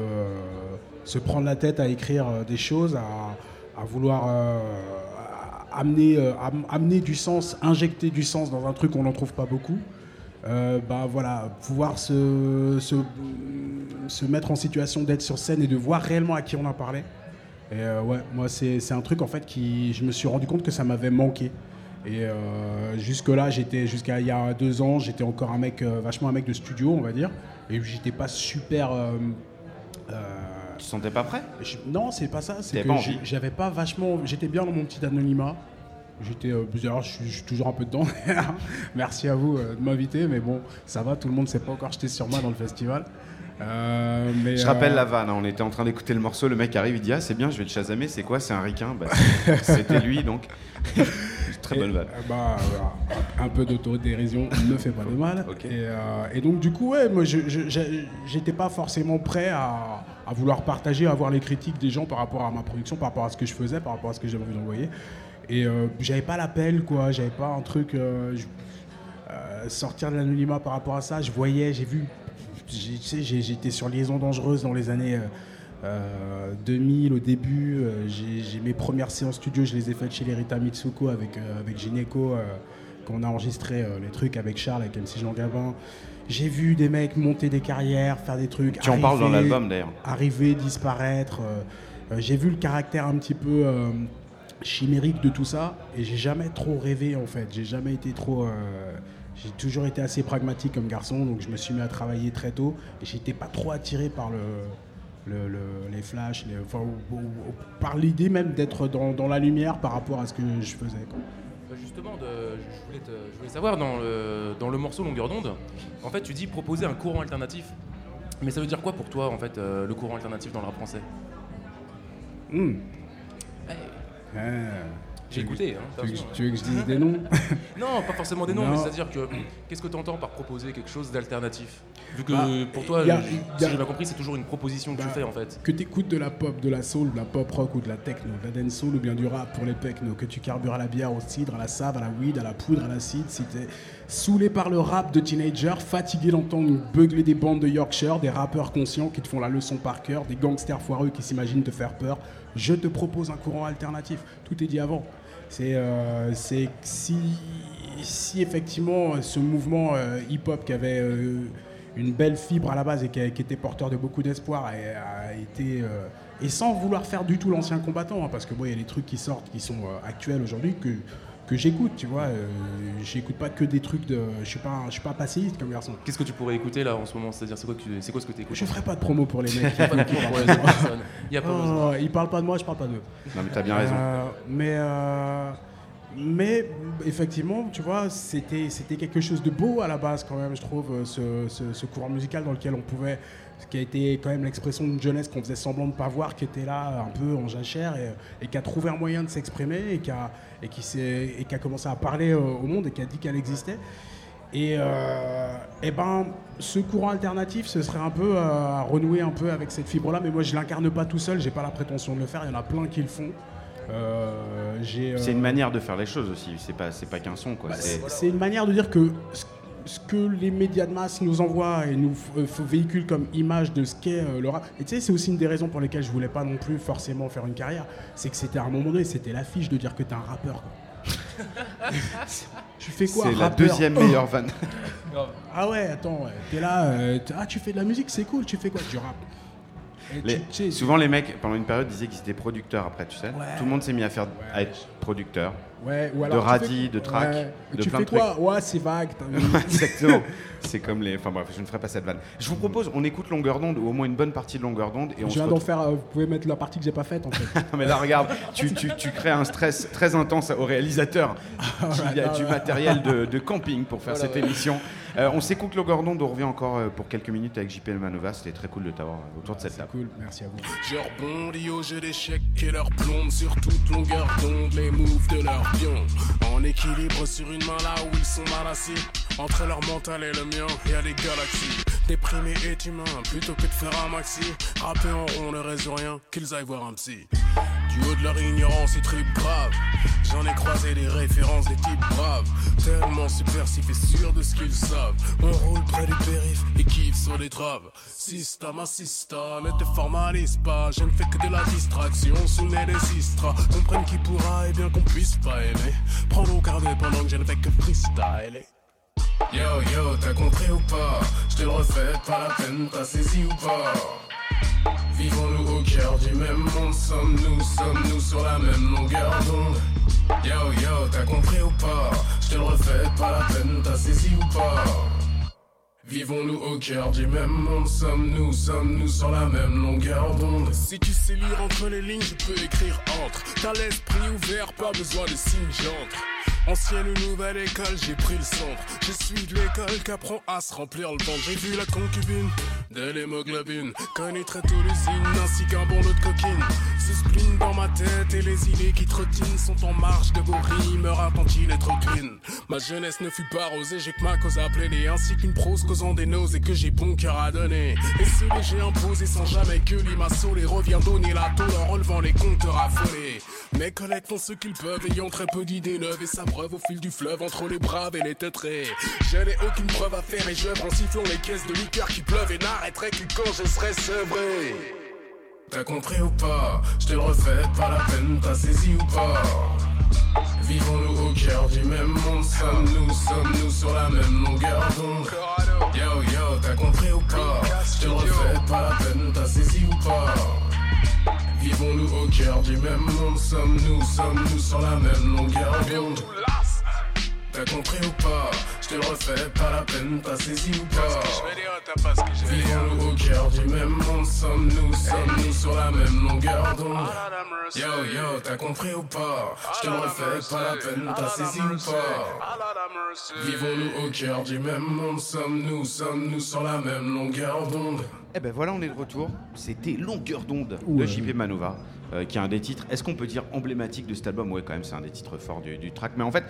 se prendre la tête à écrire euh, des choses, à, vouloir euh, amener, euh, am- amener du sens, injecter du sens dans un truc qu'on n'en trouve pas beaucoup. Bah voilà, pouvoir se, se, mettre en situation d'être sur scène et de voir réellement à qui on a parlé. Et ouais, moi c'est un truc en fait qui, je me suis rendu compte que ça m'avait manqué. Et euh, jusque là, j'étais jusqu'à il y a deux ans, j'étais encore un mec vachement un mec de studio, on va dire. Et j'étais pas super. Tu te sentais pas prêt? Je- Non, c'est pas ça. C'est que pas j'avais pas vachement. J'étais bien dans mon petit anonymat. J'étais. euh, d'ailleurs, je suis, je suis toujours un peu dedans. Merci à vous euh, de m'inviter, mais bon, ça va. Tout le monde s'est pas encore jeté sur moi dans le festival. Euh, mais, Je rappelle la vanne, hein, on était en train d'écouter le morceau, le mec arrive, il dit Ah, c'est bien, je vais le chasamer, c'est quoi C'est un ricain? Bah, C'était lui donc. Très bonne vanne. bah, un peu d'autodérision ne fait pas de mal. Et, et donc, du coup, ouais, moi, j'étais pas forcément prêt à, à vouloir partager, à voir les critiques des gens par rapport à ma production, par rapport à ce que je faisais, par rapport à ce que j'avais envie d'envoyer. Et euh, j'avais pas l'appel, quoi. J'avais pas un truc. euh, euh, sortir de l'anonymat par rapport à ça. Je voyais, j'ai vu. j'étais sur Liaison Dangereuse dans les années. euh, euh, 2000 au début, j'ai mes premières séances studio, je les ai faites chez l'Erita Mitsuko avec, avec Gineco, euh, quand on a enregistré les trucs avec Charles, avec MC Jean Gabin. J'ai vu des mecs monter des carrières, faire des trucs. Tu en parles dans arriver- l'album, d'ailleurs. Arriver, disparaître. euh, euh, j'ai vu le caractère un petit peu euh, chimérique de tout ça et j'ai jamais trop rêvé en fait. J'ai jamais été trop. euh, j'ai toujours été assez pragmatique comme garçon, donc je me suis mis à travailler très tôt et j'étais pas trop attiré par le, le- le- les flashs, les- enfin, ou- ou- ou- par l'idée même d'être dans, dans la lumière par rapport à ce que je faisais. quoi. Bah, Justement, de- je, voulais te- je voulais savoir, dans le, dans le morceau Longueur d'onde, en fait, tu dis proposer un courant alternatif. Mais ça veut dire quoi pour toi, en fait, euh, le courant alternatif dans le rap français? Hmm. Hey. Ah. J'ai Tu veux que- écouté. Hein, tu veux que- attention. tu veux que je dise des noms Non, pas forcément des noms, Non. mais c'est-à-dire que qu'est-ce que tu entends par proposer quelque chose d'alternatif? Vu que Bah, pour toi, a- si j'ai bien compris, c'est toujours une proposition que Bah, tu fais en fait. Que tu écoutes de la pop, de la soul, de la pop rock ou de la techno, de la dance soul ou bien du rap pour les techno, que tu carbures à la bière, au cidre, à la save, à la weed, à la poudre, à l'acide, si t'es saoulé par le rap de teenager, fatigué d'entendre beugler des bandes de Yorkshire, des rappeurs conscients qui te font la leçon par cœur, des gangsters foireux qui s'imaginent te faire peur, je te propose un courant alternatif. Tout est dit avant. C'est euh, si, si effectivement ce mouvement euh, hip-hop qui avait euh, une belle fibre à la base et qui, était porteur de beaucoup d'espoir a, été euh, et sans vouloir faire du tout l'ancien combattant hein, parce que bon il y a des trucs qui sortent qui sont euh, actuels aujourd'hui que que j'écoute tu vois euh, j'écoute pas que des trucs de je suis pas je suis pas passéiste comme garçon. Qu'est-ce que tu pourrais écouter là en ce moment? C'est-à-dire, c'est quoi, que tu- c'est quoi ce que tu écoutes je ferai pas de promo pour les mecs Pas de promo pour les autres personnes. Il y a pas Oh, ils parlent pas de moi je parle pas d'eux. Non, mais t'as bien raison. Euh, mais, euh, mais effectivement, tu vois, c'était, c'était quelque chose de beau à la base quand même, je trouve, ce, ce- ce courant musical dans lequel on pouvait, ce qui a été quand même l'expression d'une jeunesse qu'on faisait semblant de ne pas voir, qui était là un peu en jachère et, et qui a trouvé un moyen de s'exprimer et qui a, et qui et a commencé à parler euh, au monde et qui a dit qu'elle existait. Et, euh, eh ben, ce courant alternatif, ce serait un peu euh, à renouer un peu avec cette fibre-là, mais moi je l'incarne pas tout seul, j'ai pas la prétention de le faire, il y en a plein qui le font. Euh, C'est euh, une manière de faire les choses aussi. C'est pas, c'est pas qu'un son, quoi. bah, C'est- c'est c'est une manière de dire que ce- que les médias de masse nous envoient et nous euh, véhiculent comme image de ce qu'est euh, le rap. Et tu sais, c'est aussi une des raisons pour lesquelles je voulais pas non plus forcément faire une carrière. C'est que c'était à un moment donné, c'était l'affiche de dire que t'es un rappeur. tu fais quoi C'est la deuxième meilleure vanne. Ah ouais, attends, t'es là, euh, ah tu fais de la musique, c'est cool, tu fais quoi Tu sais, souvent, les mecs, pendant une période, disaient qu'ils étaient producteurs après, tu sais. Ouais. Tout le monde s'est mis à faire à être producteur. Ouais, ou de alors radis, fais- de track, ouais. de tu plein fais de trucs. quoi? Ouais, c'est vague. Exactement. C'est comme les. Enfin bref, je ne ferai pas cette vanne. Je vous propose, on écoute longueur d'onde ou au moins une bonne partie de longueur d'onde et on Je viens d'en faire, euh, vous pouvez mettre la partie que j'ai pas faite en fait. Non, mais là, regarde, tu, tu- tu crées un stress très intense au réalisateur qui a du matériel de, de camping pour faire Voilà, cette ouais. émission. Euh, on s'écoute longueur d'onde, on revient encore euh, pour quelques minutes avec JP Manova. C'était très cool de t'avoir autour de cette table. Cool, merci à vous. Je rebondis au jeu d'échecs et leur plombe sur toute longueur d'onde les moves de leur En équilibre sur une main là où ils sont mal assis. Entre leur mental et le mien, y a des galaxies. Déprimé est humain plutôt que de faire un maxi. Rapper en rond ne résout rien, qu'ils aillent voir un psy. Du haut de leur ignorance, ils tripent grave. J'en ai croisé des références des types braves. Tellement subversifs et sûrs de ce qu'ils savent. On roule près du périph' et kiffe sur les traves. Système à système, ne te formalise pas. Je ne fais que de la distraction sous le nez des istras. Comprenne qui pourra et bien qu'on puisse pas aimer. Prendre au carnet pendant que je ne fais que freestyler. Yo yo, t'as compris ou pas? Je te le refais, pas la peine, t'as saisi ou pas? Vivons-nous au cœur du même monde, sommes-nous, sommes-nous sur la même longueur d'onde. Yo yo, t'as compris ou pas? Je te le refais, pas la peine, t'as saisi ou pas? Vivons-nous au cœur du même monde, sommes-nous, sommes-nous sur la même longueur d'onde. Si tu sais lire entre les lignes, je peux écrire entre. T'as l'esprit ouvert, pas besoin de signes j'entre Ancienne ou nouvelle école, j'ai pris le centre. Je suis de l'école qu'apprend à se remplir le ventre. J'ai vu la concubine de l'hémoglobine, connaître signes ainsi qu'un bon lot de coquines. Ce spleen dans ma tête et les idées qui trottinent sont en marche de vos rimes. Attend-il être clean Ma jeunesse ne fut pas rosée, j'ai que ma cause à plaider, ainsi qu'une prose causant des nausées que j'ai bon cœur à donner. Et ce léger imposé sans jamais que les revient donner la tôle en relevant les compteurs affolés. Mes collègues font ce qu'ils peuvent, ayant très peu d'idées neuves et sa preuve au fil du fleuve entre les braves et les teutrés. Je n'ai aucune preuve à faire et j'œuvre en sifflant les caisses de liqueur qui pleuvent et n'arrêterai que quand je serai sevré. T'as compris ou pas? Je te refais, pas la peine, t'as saisi ou pas? Vivons-nous au cœur du même monde, sommes-nous, sommes-nous sur la même longueur d'onde? Yo yo, t'as compris ou pas? Je te refais, pas la peine, t'as saisi ou pas? Vivons-nous au cœur du même monde, sommes-nous, sommes-nous sur la même longueur d'onde? T'as compris ou pas? Je te le refais, pas la peine, t'as saisi ou pas? Vivons-nous au cœur du même monde, sommes-nous, sommes-nous sur la même longueur d'onde? Yo yo, t'as compris ou pas? Je te le refais, pas la peine, t'as saisi ou pas? Vivons-nous au cœur du même monde, sommes-nous, sommes-nous sur la même longueur d'onde? Eh ben voilà, on est de retour. C'était Longueur d'onde de. JP Manova, euh, qui est un des titres, est-ce qu'on peut dire emblématique de cet album? Ouais, quand même, c'est un des titres forts du, du track. Mais en fait,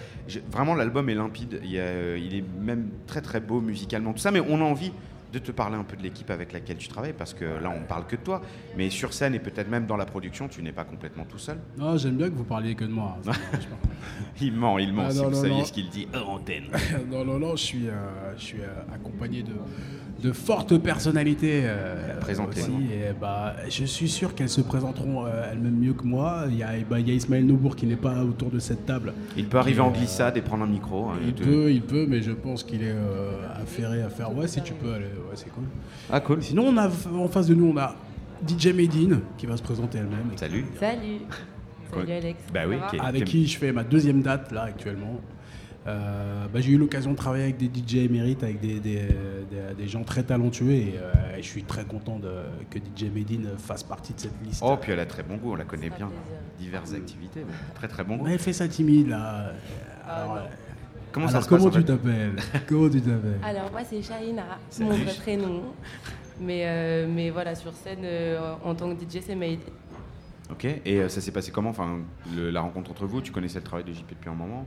vraiment, l'album est limpide. Il, y a, euh, il est même très très beau musicalement, tout ça. Mais on a envie de te parler un peu de l'équipe avec laquelle tu travailles, parce que là, on parle que de toi. Mais sur scène et peut-être même dans la production, tu n'es pas complètement tout seul. Non, j'aime bien que vous parliez que de moi. hein. Il ment, il ment. Ah, si non, vous non, saviez non. ce qu'il dit hors antenne. non, non, non, je suis, euh, je suis euh, accompagné de, de fortes personnalités. euh, et bah, je suis sûr qu'elles se présenteront euh, elles-mêmes mieux que moi. Il y a, bah, il y a Ismaël Noubourg qui n'est pas autour de cette table. Il peut arriver en glissade et prendre un micro. hein, Il te- peut, il peut, mais je pense qu'il est affairé à faire. Ouais, si tu peux, aller, ouais, c'est cool. Ah, cool. Sinon, on a en face de nous, on a DJ Medine qui va se présenter elle-même. Salut. Salut. Salut. Alex. Bah oui, va qui est- avec qui je fais ma deuxième date là actuellement. Euh, bah, j'ai eu l'occasion de travailler avec des DJ émérites, avec des, des, des- des gens très talentueux et, euh, et je suis très content de, que DJ Medine fasse partie de cette liste. Oh, puis elle a très bon goût, on la connaît bien. Diverses activités, mais très très bon goût. Mais elle fait ça timide là. Alors, Comment ça alors, se passe, comment en tu fait t'appelles? Comment tu t'appelles? Alors moi c'est Shaina, mon vrai prénom. Mais, euh, mais voilà, sur scène, euh, en tant que DJ, c'est Maïd. Ok, et euh, ça s'est passé comment? Enfin, le- La rencontre entre vous, tu connaissais le travail de JP depuis un moment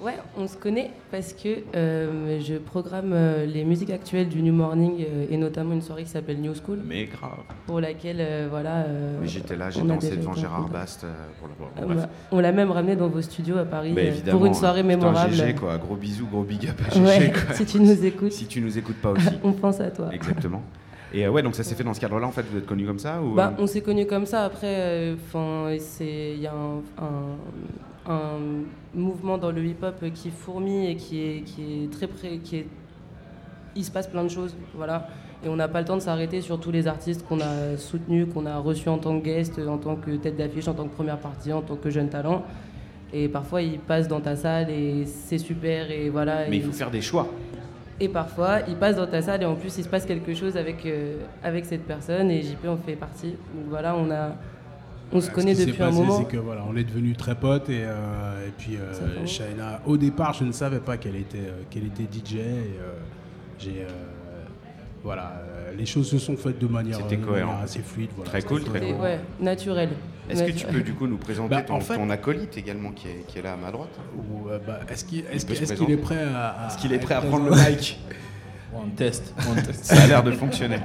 Ouais, on se connaît parce que euh, je programme euh, les musiques actuelles du New Morning euh, et notamment une soirée qui s'appelle New School. Mais grave. Pour laquelle, voilà. Mais j'étais là, j'ai dansé devant Gérard. Bast pour le bref. bah, on l'a même ramené dans vos studios à Paris pour une soirée putain, mémorable. GG, quoi. Gros bisous, gros big up à GG, Ouais, quoi. si tu nous écoutes. Si tu nous écoutes pas aussi. On pense à toi. Exactement. Et euh, ouais, donc ça s'est fait dans ce cadre-là, en fait, vous êtes connus comme ça ou, Bah, on s'est connus comme ça. Après, euh, il y a un, un- un mouvement dans le hip-hop qui fourmille et qui est, qui est très près, qui est, il se passe plein de choses, voilà. Et on n'a pas le temps de s'arrêter sur tous les artistes qu'on a soutenus, qu'on a reçus en tant que guest, en tant que tête d'affiche, en tant que première partie, en tant que jeune talent. Et parfois, ils passent dans ta salle et c'est super et voilà. Mais et il faut faire des choix. et parfois, il passe dans ta salle et en plus, il se passe quelque chose avec, euh, avec cette personne et JP en fait partie. Donc voilà, on, a, on se Ce connaît qui s'est depuis un passé, moment. C'est que voilà, on est devenus très potes et, euh, et puis euh, Shaina, au départ, je ne savais pas qu'elle était, euh, qu'elle était DJ. Et, euh, j'ai, euh, voilà, les choses se sont faites de manière, cohérent. assez fluide. Voilà, Très cool, très cool. ouais, naturel. Est-ce que tu peux du coup nous présenter Bah, ton, en fait- ton acolyte également qui est, qui est là à ma droite? Ou, euh, bah, est-ce qu'il est, prêt à, à- Est-ce qu'il est à prêt à être prendre le mic? On teste, on teste. Ça a l'air de fonctionner.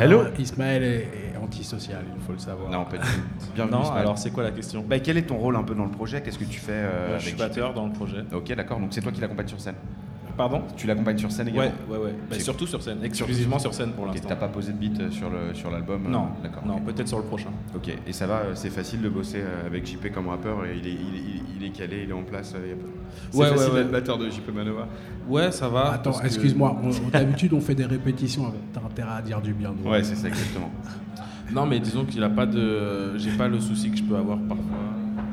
Hello Alors, Ismaël est, est antisocial, il faut le savoir. Non, pas du tout. Bienvenue. Non, Ismaël. alors c'est quoi la question Bah, quel est ton rôle un peu dans le projet? Qu'est-ce que tu fais euh, Je suis avec batteur dans le projet. Ok, d'accord. Donc c'est toi qui l'accompagne sur scène? Pardon? Tu l'accompagnes sur scène Ouais, également? Ouais, ouais. Bah, C'est- surtout sur scène, exclusivement sur scène pour l'instant. T'as pas posé de beat euh, sur le sur l'album euh, Non, d'accord. non, peut-être sur le prochain. Ok, et ça va, c'est facile de bosser avec JP comme rappeur et il est, il est, il est calé, il est en place. C'est Ouais, ouais, facile ouais. d'être batteur de JP Manova. Ouais, ça va. Attends, que- excuse-moi, d'habitude on fait des répétitions, t'as intérêt à dire du bien. nous. Ouais, c'est ça exactement. Non, mais disons qu'il a pas de. J'ai pas le souci que je peux avoir parfois.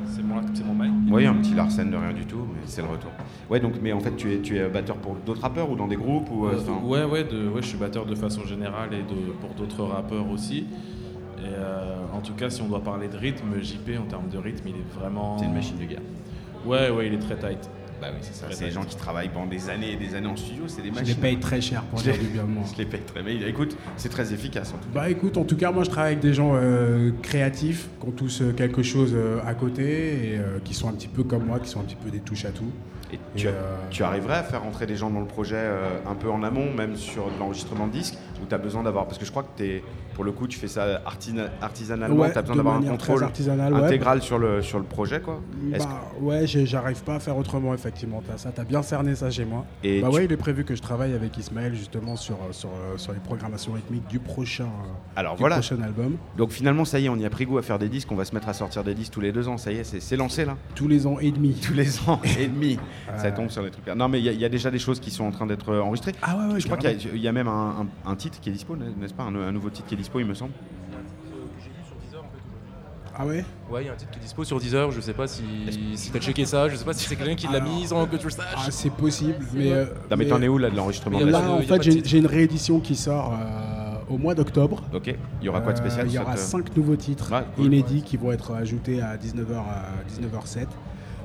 C'est mon, c'est mon mic. Oui, un petit Larsen de rien du tout, mais c'est le retour. Ouais, donc, mais en fait, tu es, tu es batteur pour d'autres rappeurs ou dans des groupes ou, euh, Euh, enfin- ouais, ouais, de, ouais, je suis batteur de façon générale et de, pour d'autres rappeurs aussi. Et euh, en tout cas, si on doit parler de rythme, JP en termes de rythme, il est vraiment. C'est une machine de guerre. Ouais, ouais, il est très tight. Bah oui, c'est ça. C'est des gens qui travaillent pendant des années et des années en studio, c'est des Je machines. les paye très cher pour Je dire les- du bien de moi. Je les paye très bien. Écoute, c'est très efficace en tout cas. Bah écoute, en tout cas, moi je travaille avec des gens euh, créatifs, qui ont tous euh, quelque chose euh, à côté et euh, qui sont un petit peu comme moi, qui sont un petit peu des touches à tout. Et tu, euh, tu arriverais à faire entrer des gens dans le projet euh, un peu en amont, même sur de l'enregistrement de disques, ou tu as besoin d'avoir. Parce que je crois que es, pour le coup, tu fais ça artisanalement, Ouais, tu as besoin d'avoir un contrôle ouais. intégral sur, le, sur le projet. quoi. Bah ouais, j'arrive pas à faire autrement effectivement. T'as ça, t'as bien cerné ça chez moi. Et bah tu- ouais, il est prévu que je travaille avec Ismaël justement sur euh, sur, euh, sur les programmations rythmiques du prochain euh, Alors du voilà. prochain album. Donc finalement, ça y est, on y a pris goût à faire des disques. On va se mettre à sortir des disques tous les deux ans. Ça y est, c'est c'est lancé là Tous les ans et demi. Tous les ans et demi. ça tombe sur des trucs. Non, mais il y, a- il y a déjà des choses qui sont en train d'être enregistrées. Ah ouais, ouais, Je crois qu'il y a- y, même un, un- un titre qui est dispo, n'est-ce pas? Un, un nouveau titre qui est dispo, il me semble. Ah ouais? Ouais, il y a un titre qui est dispo sur Deezer, je sais pas si, si t'as checké ça, je sais pas si c'est quelqu'un qui l'a mis sans que tu le saches. Ah, c'est possible, mais. euh, Non, mais t'en es où là de l'enregistrement Là, suite en fait, j'ai une réédition qui sort euh, au mois d'octobre. Ok, il y aura quoi de spécial Euh, Il y aura euh, 5 nouveaux titres cool. inédits qui vont être ajoutés à 19h, à 19h07.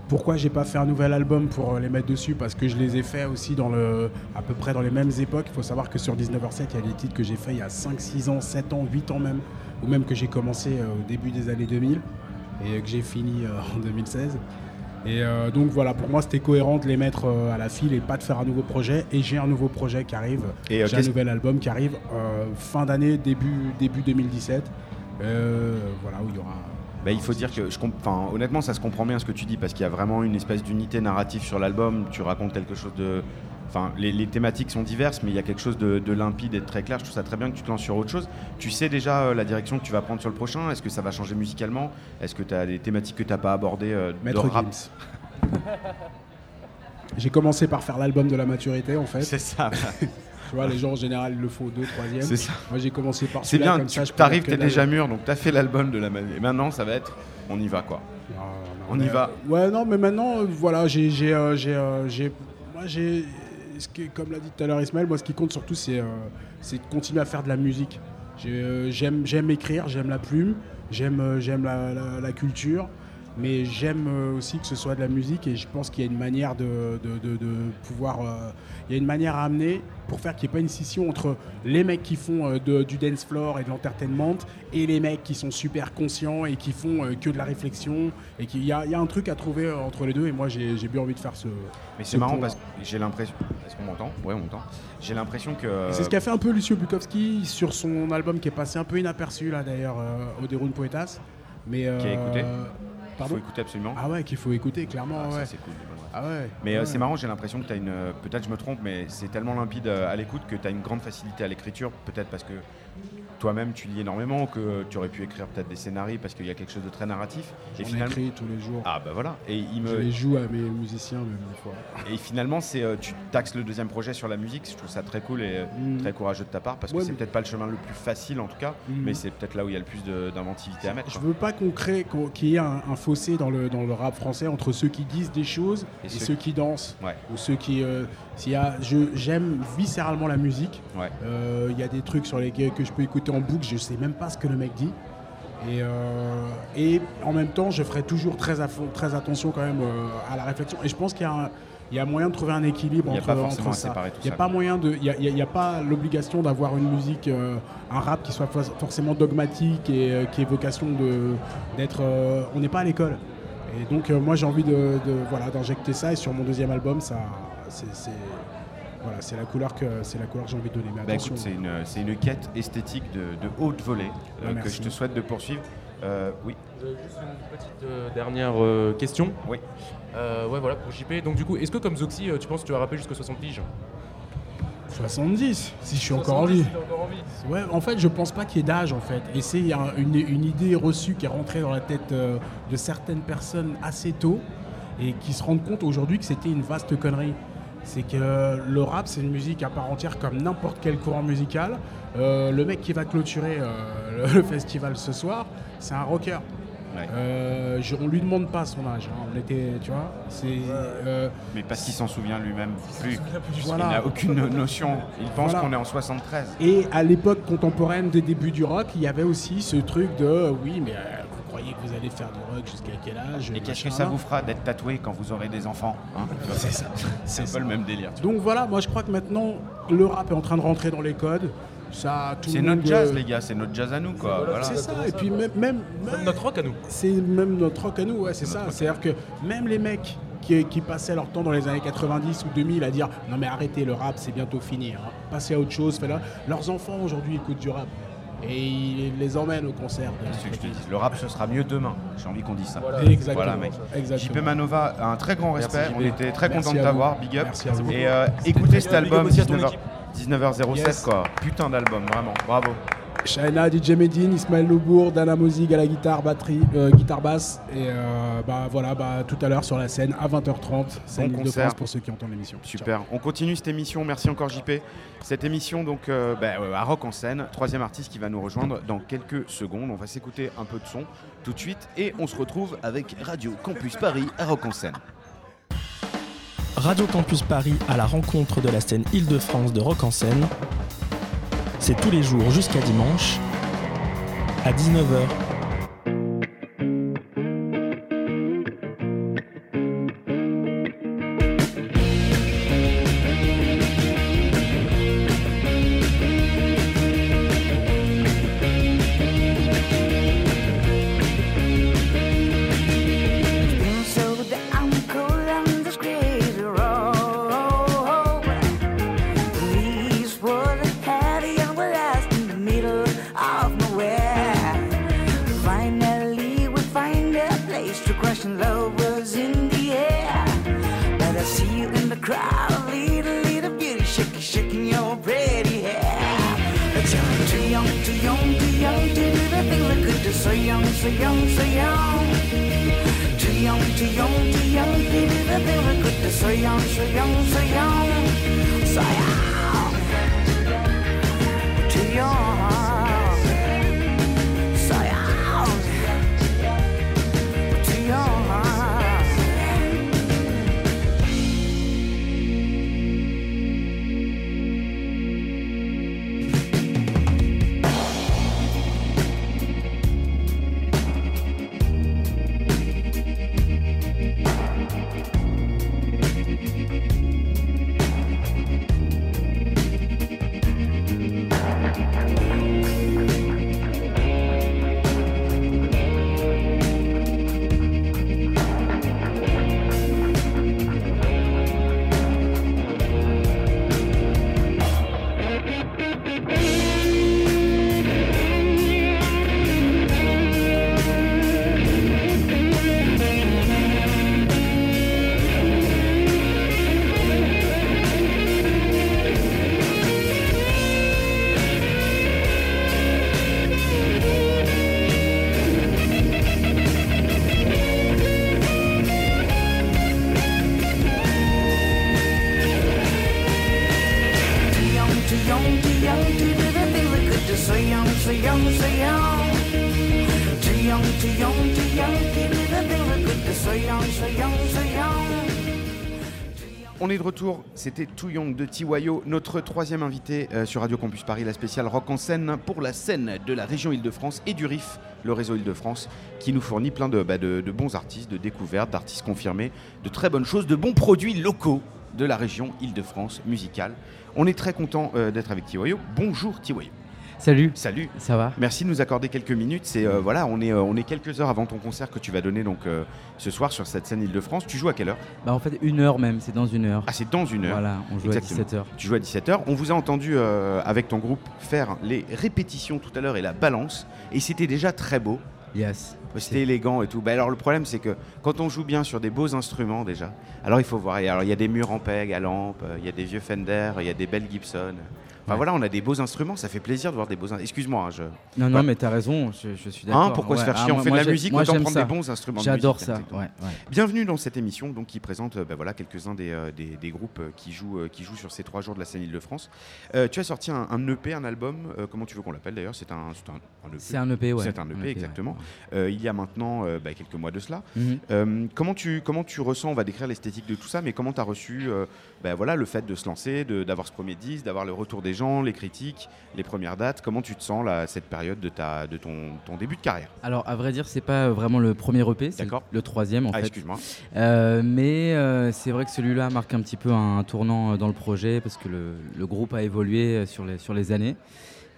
Pourquoi j'ai pas fait un nouvel album pour euh, les mettre dessus? Parce que je les ai faits aussi dans le, à peu près dans les mêmes époques. Il faut savoir que sur 19h07, il y a des titres que j'ai faits il y a 5, 6 ans, 7 ans, 8 ans même, ou même que j'ai commencé euh, au début des années 2000 et que j'ai fini euh, en 2016. Et euh, donc voilà, pour moi c'était cohérent de les mettre euh, à la file et pas de faire un nouveau projet. Et j'ai un nouveau projet qui arrive, Et, euh, j'ai un nouvel album qui arrive fin d'année, début, début 2017. Euh, voilà, où il y aura. Bah, il faut dire que, je comp- enfin, honnêtement, ça se comprend bien ce que tu dis parce qu'il y a vraiment une espèce d'unité narrative sur l'album. Tu racontes quelque chose de. Enfin, les, les thématiques sont diverses, mais il y a quelque chose de, de limpide et de très clair. Je trouve ça très bien que tu te lances sur autre chose. Tu sais déjà euh, la direction que tu vas prendre sur le prochain Est-ce que ça va changer musicalement? Est-ce que tu as des thématiques que tu n'as pas abordées euh, de Maître rap? Gims. J'ai commencé par faire l'album de la maturité en fait. C'est ça. tu vois, les gens en général ils le font au deux, troisième. C'est ça. Moi j'ai commencé par C'est bien, comme tu arrives, t'es déjà mûr, donc tu as fait l'album de la manie. Et maintenant, ça va être. On y va quoi. On y va. Ouais, non, mais maintenant, euh, voilà, j'ai, j'ai, euh, j'ai, euh, moi, j'ai, ce comme l'a dit tout à l'heure Ismaël, moi, ce qui compte surtout, c'est, euh, c'est de continuer à faire de la musique. J'ai, euh, j'aime, j'aime écrire, j'aime la plume, j'aime, j'aime la, la- la culture, mais j'aime euh, aussi que ce soit de la musique et je pense qu'il y a une manière de, de- de- de pouvoir, euh, il y a une manière à amener pour faire qu'il n'y ait pas une scission entre les mecs qui font euh, de- du dance floor et de l'entertainment et les mecs qui sont super conscients et qui font euh, que de la réflexion et qu'il y a, il y a un truc à trouver entre les deux et moi j'ai bien envie de faire ce. Mais ce c'est marrant parce que j'ai l'impression. Est-ce qu'on m'entend? Ouais, on m'entend. J'ai l'impression que. C'est ce qu'a fait un peu Lucio Bukowski sur son album qui est passé un peu inaperçu là d'ailleurs, euh, Oderun Poetas. Mais, Qui a écouté Pardon faut écouter absolument. Ah ouais, qu'il faut écouter clairement. Ah, ça, ouais. c'est cool. Ah ouais. Mais euh, ouais. c'est marrant, j'ai l'impression que tu as une. euh, Peut-être je me trompe, mais c'est tellement limpide euh, à l'écoute que tu as une grande facilité à l'écriture. Peut-être parce que toi-même tu lis énormément, que tu aurais pu écrire peut-être des scénarios parce qu'il y a quelque chose de très narratif. J'en ai écrit tous les jours. Ah bah voilà. Et il me. Je les joue à mes musiciens même des fois. Et finalement, c'est euh, tu taxes le deuxième projet sur la musique. Je trouve ça très cool et euh, Mm. très courageux de ta part parce que c'est mais- peut-être pas le chemin le plus facile en tout cas, Mm. mais c'est peut-être là où il y a le plus de- d'inventivité à mettre. Je quoi. veux pas qu'on crée, qu'on- qu'il y ait un, un fossé dans le, dans le rap français entre ceux qui disent des choses et, Et ceux, ceux- qui dansent. Ouais. Ou ceux qui. euh, s'il y a, je, j'aime viscéralement la musique. Ouais. Euh, Il y a des trucs sur lesquels que je peux écouter en boucle, je sais même pas ce que le mec dit. Et, euh, et en même temps, je ferai toujours très, très attention quand même euh, à la réflexion. Et je pense qu'il y a, un- il y a moyen de trouver un équilibre entre, ça. Il n'y a pas moyen de, il y a, il y a- pas l'obligation d'avoir une musique, euh, un rap qui soit for- forcément dogmatique et euh, qui ait vocation de d'être. euh, on n'est pas à l'école. Et donc moi j'ai envie de, de- voilà d'injecter ça et sur mon deuxième album ça c'est- voilà c'est la couleur que c'est la couleur que j'ai envie de donner. Bah, c'est une, c'est une quête esthétique de, de haute volée euh, Ah, que merci. je te souhaite de poursuivre. Euh, oui. Euh, juste une petite euh, dernière euh, question? Oui. Euh, ouais, voilà, pour JP. Donc, du coup, est-ce que comme Zoxy, euh, tu penses que tu vas rapper jusqu'à 60 piges? 70 si je suis encore en vie. si t'es encore en vie. Ouais, en fait, je pense pas qu'il y ait d'âge en fait. Et c'est il y a une, une idée reçue qui est rentrée dans la tête euh, de certaines personnes assez tôt et qui se rendent compte aujourd'hui que c'était une vaste connerie. C'est que le rap, c'est une musique à part entière comme n'importe quel courant musical. Euh, le mec qui va clôturer euh, le, festival ce soir, c'est un rocker. Euh, je- on lui demande pas son âge. hein. On était, tu vois, c'est. euh, Mais parce qu'il s'en souvient lui-même plus. Voilà. Il n'a aucune notion. Il pense Voilà. qu'on est en 73. Et à l'époque contemporaine des débuts du rock, il y avait aussi ce truc de oui, mais allez faire du rock jusqu'à quel âge Et qu'est-ce que ça vous fera d'être tatoué quand vous aurez des enfants hein C'est ça. C'est peu le même délire. Donc voilà, moi je crois que maintenant le rap est en train de rentrer dans les codes. Ça, tout C'est notre jazz, euh, les gars, c'est notre jazz à nous, quoi. Voilà. C'est ça, et puis même, même, notre rock à nous. C'est même notre rock à nous, ouais, c'est ça. C'est-à-dire que même les mecs qui, qui passaient leur temps dans les années 90 ou 2000 à dire non mais arrêtez le rap, c'est bientôt fini, hein. passez à autre chose. Leurs enfants aujourd'hui écoutent du rap et ils les emmènent au concert. C'est ce que je te dis? Le rap, ce sera mieux demain. J'ai envie qu'on dise ça. Voilà. Exactement. Voilà, mec. Exactement. JP Manova, un très grand respect. On était très content de t'avoir. Big up. Merci à vous. Et euh, écoutez cet album, aussi à ton 19h, équipe. 19h07, Yes. quoi. Putain d'album, vraiment. Bravo. Shaina, DJ Medine, Ismaël Lobourg, Dana Mozig à la guitare, batterie, euh, guitare basse. Et euh, bah, voilà, bah, tout à l'heure sur la scène à 20h30, scène Bon de concert. France pour ceux qui entendent l'émission. Super. On continue cette émission. Merci encore JP. Cette émission donc euh, bah, à Rock en scène, troisième artiste qui va nous rejoindre dans quelques secondes. On va s'écouter un peu de son tout de suite et on se retrouve avec Radio Campus Paris à Rock en scène. Radio Campus Paris à la rencontre de la scène Île-de-France de rock en scène. C'est tous les jours jusqu'à dimanche à 19h. Young, so c'était Too de Tiwayo, notre troisième invité euh, sur Radio Campus Paris, la spéciale rock en scène pour la scène de la région Île-de-France et du RIF, le réseau Île-de-France, qui nous fournit plein de, bah, de bons artistes, de découvertes, d'artistes confirmés, de très bonnes choses, de bons produits locaux de la région Île-de-France musicale. On est très content euh, d'être avec Tiwayo. Bonjour Tiwayo. Salut. Salut. Ça va Merci de nous accorder quelques minutes. C'est euh, voilà, on est euh, on est quelques heures avant ton concert que tu vas donner donc euh, ce soir sur cette scène Île-de-France. Tu joues à quelle heure? Bah en fait une heure même, c'est dans une heure. Ah c'est dans une heure. Voilà, on joue Exactement. à 17h. Tu joues à 17h. On vous a entendu avec ton groupe faire les répétitions tout à l'heure et la balance. Et c'était déjà très beau. Yes. C'était élégant et tout. Bah, alors le problème c'est que quand on joue bien sur des beaux instruments déjà, alors il faut voir. Alors il y a des murs en peg à lampe, euh, il y a des vieux Fender, il y a des belles Gibson. Enfin Ouais. voilà, on a des beaux instruments, ça fait plaisir de voir des beaux instruments. Excuse-moi, hein, je. Non, non, mais t'as raison, je, je suis d'accord. Hein, pourquoi se faire ah, chier On moi- fait de la musique, moi, autant prendre ça. des bons instruments J'adore ça. ouais. Bienvenue dans cette émission donc, qui présente bah, voilà, quelques-uns des, euh, des, des groupes qui jouent, euh, qui jouent sur ces trois jours de la scène Île-de-France. Euh, tu as sorti un, un EP, un album, comment tu veux qu'on l'appelle d'ailleurs? C'est un, un, un EP. C'est un EP, ouais. C'est un EP, EP, exactement. Il y a maintenant euh, bah, quelques mois de cela. Mhm. Euh, comment, tu, comment tu ressens, on va décrire l'esthétique de tout ça, mais comment tu as reçu euh, bah, voilà, le fait de se lancer, d'avoir ce premier disque, d'avoir le retour des gens, les critiques, les premières dates? Comment tu te sens là, à cette période de, ta, de ton, ton début de carrière? Alors, à vrai dire, c'est pas vraiment le premier EP, c'est le, le troisième en Ah, fait. excuse-moi. Mais c'est vrai que celui-là marque un petit peu un, tournant dans le projet parce que le, le groupe a évolué sur les, sur les années.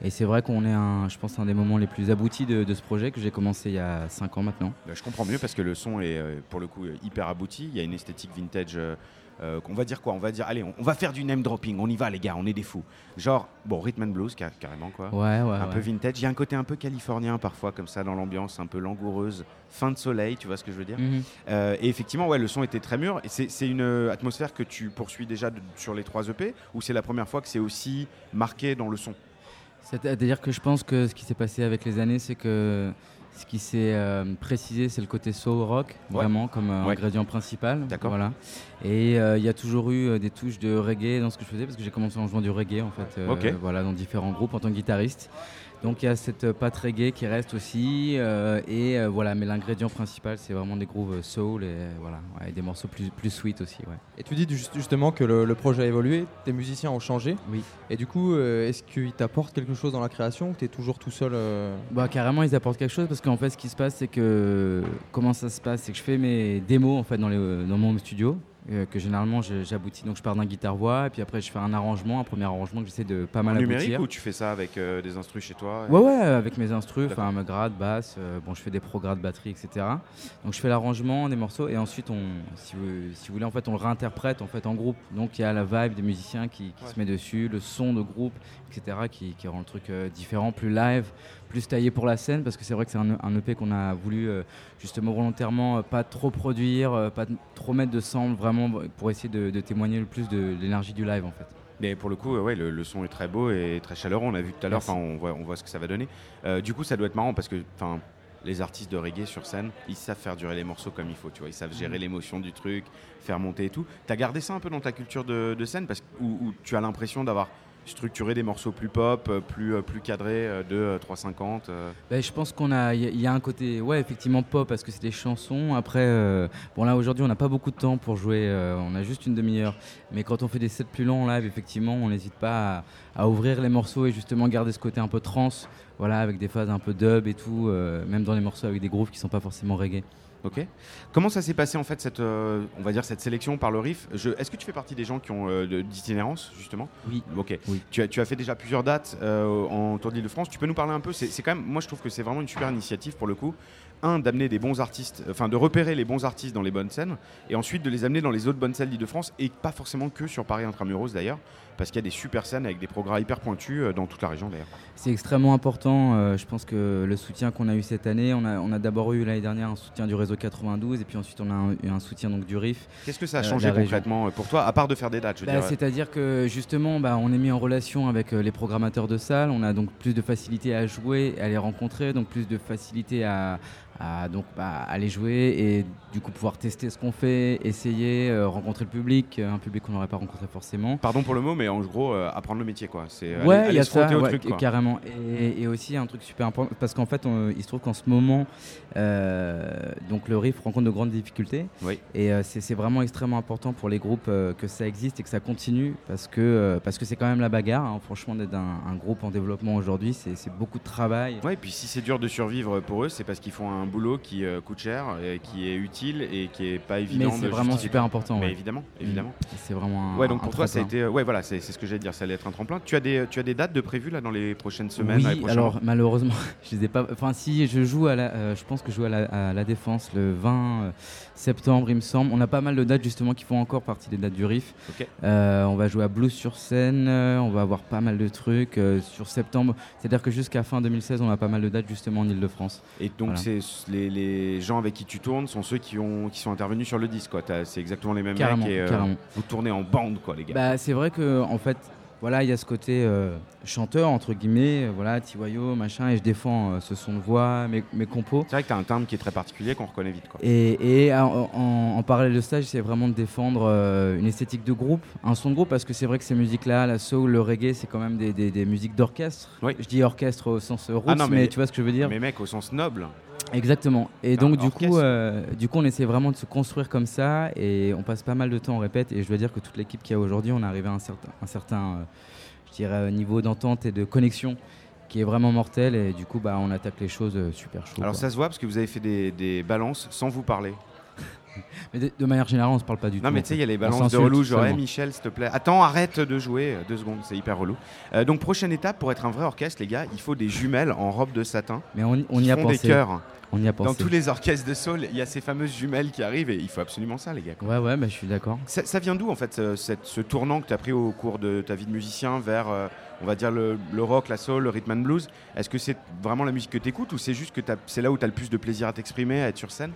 Et c'est vrai qu'on est, un, je pense, un des moments les plus aboutis de, de ce projet que j'ai commencé il y a 5 ans maintenant. Bah, je comprends mieux parce que le son est euh, pour le coup euh, hyper abouti. Il y a une esthétique vintage. euh, euh, qu'on va dire quoi On va dire, allez, on, on va faire du name dropping. On y va, les gars. On est des fous. Genre, bon, rhythm and blues car- carrément quoi. Ouais, ouais, Un peu vintage. Il y a un côté un peu californien parfois comme ça dans l'ambiance, un peu langoureuse, fin de soleil. Tu vois ce que je veux dire? Mhm. Euh, Et effectivement, ouais, le son était très mûr. C'est une atmosphère que tu poursuis déjà de- sur les trois EP ou c'est la première fois que c'est aussi marqué dans le son? C'est-à-dire que je pense que ce qui s'est passé avec les années, c'est que ce qui s'est euh, précisé, c'est le côté soul rock, Ouais. vraiment comme euh, Ouais. ingrédient principal. D'accord. Voilà. Et euh, il y a toujours eu des touches de reggae dans ce que je faisais, parce que j'ai commencé en jouant du reggae, en fait, euh, Ok. voilà, dans différents groupes en tant que guitariste. Donc il y a cette patte reggae qui reste aussi, euh, et euh, voilà. Mais l'ingrédient principal, c'est vraiment des grooves soul et euh, voilà, ouais, et des morceaux plus plus sweet aussi, ouais. Et tu dis juste- justement que le, le projet a évolué, tes musiciens ont changé. Oui. Et du coup, est-ce qu'ils t'apportent quelque chose dans la création ou tu es toujours tout seul Bah carrément ils apportent quelque chose parce qu'en fait ce qui se passe c'est que comment ça se passe c'est que je fais mes démos en fait dans, les, dans mon studio que généralement j'aboutis donc je pars d'un guitare voix et puis après je fais un arrangement un premier arrangement que j'essaie de pas mal En numérique aboutir. ou tu fais ça avec euh, des instrus chez toi Ouais ouais avec mes instrus, enfin me grade, basse, euh, bon je fais des progrades batterie etc. Donc je fais l'arrangement des morceaux et ensuite on si vous, si vous voulez en fait on le réinterprète en fait en groupe. Donc il y a la vibe des musiciens qui, qui se met dessus, le son de groupe etc. qui, qui rend le truc euh, différent, plus live, plus taillé pour la scène parce que c'est vrai que c'est un, un EP qu'on a voulu euh, justement volontairement euh, pas trop produire, pas trop mettre de sample vraiment pour essayer de, de témoigner le plus de l'énergie du live en fait. Mais pour le coup, ouais, le, le son est très beau et très chaleureux. On a vu tout à l'heure, on voit, on voit ce que ça va donner. Du coup, ça doit être marrant parce que, enfin, les artistes de reggae sur scène, ils savent faire durer les morceaux comme il faut, tu vois. Ils savent gérer Mhm. l'émotion du truc, faire monter et tout. T'as gardé ça un peu dans ta culture de, de scène? Parce que, où, où tu as l'impression d'avoir structuré des morceaux plus pop, euh, plus, euh, plus cadrés euh, de euh, 350. euh. Ben, je pense qu'on a, y, a- un côté, ouais, effectivement pop parce que c'est des chansons. Après, bon là aujourd'hui, on n'a pas beaucoup de temps pour jouer, on a juste une demi-heure. Mais quand on fait des sets plus longs en live, effectivement, on n'hésite pas à, ouvrir les morceaux et justement garder ce côté un peu trance, voilà, avec des phases un peu dub et tout, même dans les morceaux avec des grooves qui sont pas forcément reggae. Ok. Comment ça s'est passé en fait cette, euh, on va dire cette sélection par le riff Je- Est-ce que tu fais partie des gens qui ont euh, de- d'itinérance justement? Oui. Ok. Tu, as, tu as fait déjà plusieurs dates euh, en Tour de france Tu peux nous parler un peu? C'est c'est quand même, moi je trouve que c'est vraiment une super initiative pour le coup. Un, d'amener des bons artistes, enfin de repérer les bons artistes dans les bonnes scènes, et ensuite de les amener dans les autres bonnes scènes d'Île-de-France, et pas forcément que sur Paris Intramuros d'ailleurs, parce qu'il y a des super scènes avec des programmes hyper pointus euh, dans toute la région d'ailleurs. C'est extrêmement important. euh, je pense que le soutien qu'on a eu cette année, on a, on a d'abord eu l'année dernière un soutien du réseau 92 et puis ensuite on a un- eu un soutien donc du RIF. Qu'est-ce que ça a euh, changé région. concrètement pour toi, à part de faire des dates Bah, dire, C'est-à-dire que justement, bah, on est mis en relation avec les programmateurs de salles. On a donc plus de facilité à jouer, à les rencontrer, donc plus de facilité à, à, donc, bah, aller jouer et du coup pouvoir tester ce qu'on fait, essayer, euh, rencontrer le public, euh, un public qu'on n'aurait pas rencontré forcément. Pardon pour le mot, mais en gros, euh, apprendre le métier quoi. C'est Ouais, aller- il y aller a se ça, au ouais, truc, quoi. carrément. Et, et aussi un truc super important, parce qu'en fait, on- il se trouve qu'en ce moment, donc le RIF rencontre de grandes difficultés. Oui. Et c'est vraiment extrêmement important pour les groupes que ça existe et que ça continue, parce que parce que c'est quand même la bagarre. hein. Franchement, d'être un, un groupe en développement aujourd'hui, c'est c'est beaucoup de travail. Ouais, et puis si c'est dur de survivre pour eux, c'est parce qu'ils font un boulot qui euh, coûte cher, et qui est utile et qui est pas évident. Mais c'est vraiment justifier. super important. Mais ouais. évidemment, Mm. évidemment. C'est vraiment un. Ouais, donc un pour toi, ça a été. Ouais, voilà, c'est ce que j'allais dire, ça allait être un tremplin. Tu as des, tu as des dates de prévues là dans les prochaines semaines Oui, les alors malheureusement, je les ai pas. Enfin, si je joue à la, euh, je pense que je joue à la, à la défense le 20 euh, septembre, il me semble. On a pas mal de dates justement qui font encore partie des dates du RIF. Ok. Euh, on va jouer à Blues sur scène. euh, on va avoir pas mal de trucs euh, sur septembre. C'est-à-dire que jusqu'à fin 2016, on a pas mal de dates justement en Ile-de-France. Et donc, c'est les, les gens avec qui tu tournes sont ceux qui, ont, qui sont intervenus sur le disque, C'est exactement les mêmes Carrément, mecs et euh, vous tournez en bande, quoi, les gars. Bah, c'est vrai que en fait, voilà, il y a ce côté euh, chanteur entre guillemets, voilà, Tiwayo, machin, et je défends euh, ce son de voix, mes, mes compos. C'est vrai que tu as un timbre qui est très particulier qu'on reconnaît vite, quoi. Et, et en, en- en parallèle de ça, j'essaie vraiment de défendre euh, une esthétique de groupe, un son de groupe, parce que c'est vrai que ces musiques-là, la soul, le reggae, c'est quand même des, des- des musiques d'orchestre. Je dis orchestre au sens roots, Ah non, mais, tu vois ce que je veux dire? Mais mec, au sens noble. Exactement. Et Enfin, donc du coup, euh, du coup, on essaie vraiment de se construire comme ça et on passe pas mal de temps, on répète. Et je dois dire que toute l'équipe qu'il y a aujourd'hui, on est arrivé à un certain, un certain, euh, je dirais, euh, niveau d'entente et de connexion qui est vraiment mortel. Et du coup, bah, on attaque les choses super chaud. Alors quoi. ça se voit parce que vous avez fait des, des balances sans vous parler. Mais de, de manière générale, on se parle pas du tout. Non mais tu sais, il y a les balances de relou, genre hey, Michel, s'il te plaît. Attends, arrête de jouer, euh, deux secondes, c'est hyper relou. Euh, donc prochaine étape, pour être un vrai orchestre, les gars, il faut des jumelles en robe de satin. Mais on, on y a pensé. des chœurs. On y a Dans pensé. tous les orchestres de soul, il y a ces fameuses jumelles qui arrivent et il faut absolument ça, les gars. quoi. Ouais, ouais, bah, je suis d'accord. Ça, ça vient d'où en fait ce, cette- ce tournant que tu as pris au cours de ta vie de musicien vers, euh, on va dire, le, le rock, la soul, le rhythm and blues? Est-ce que c'est vraiment la musique que tu écoutes ou c'est juste que c'est là où tu as le plus de plaisir à t'exprimer, à être sur scène?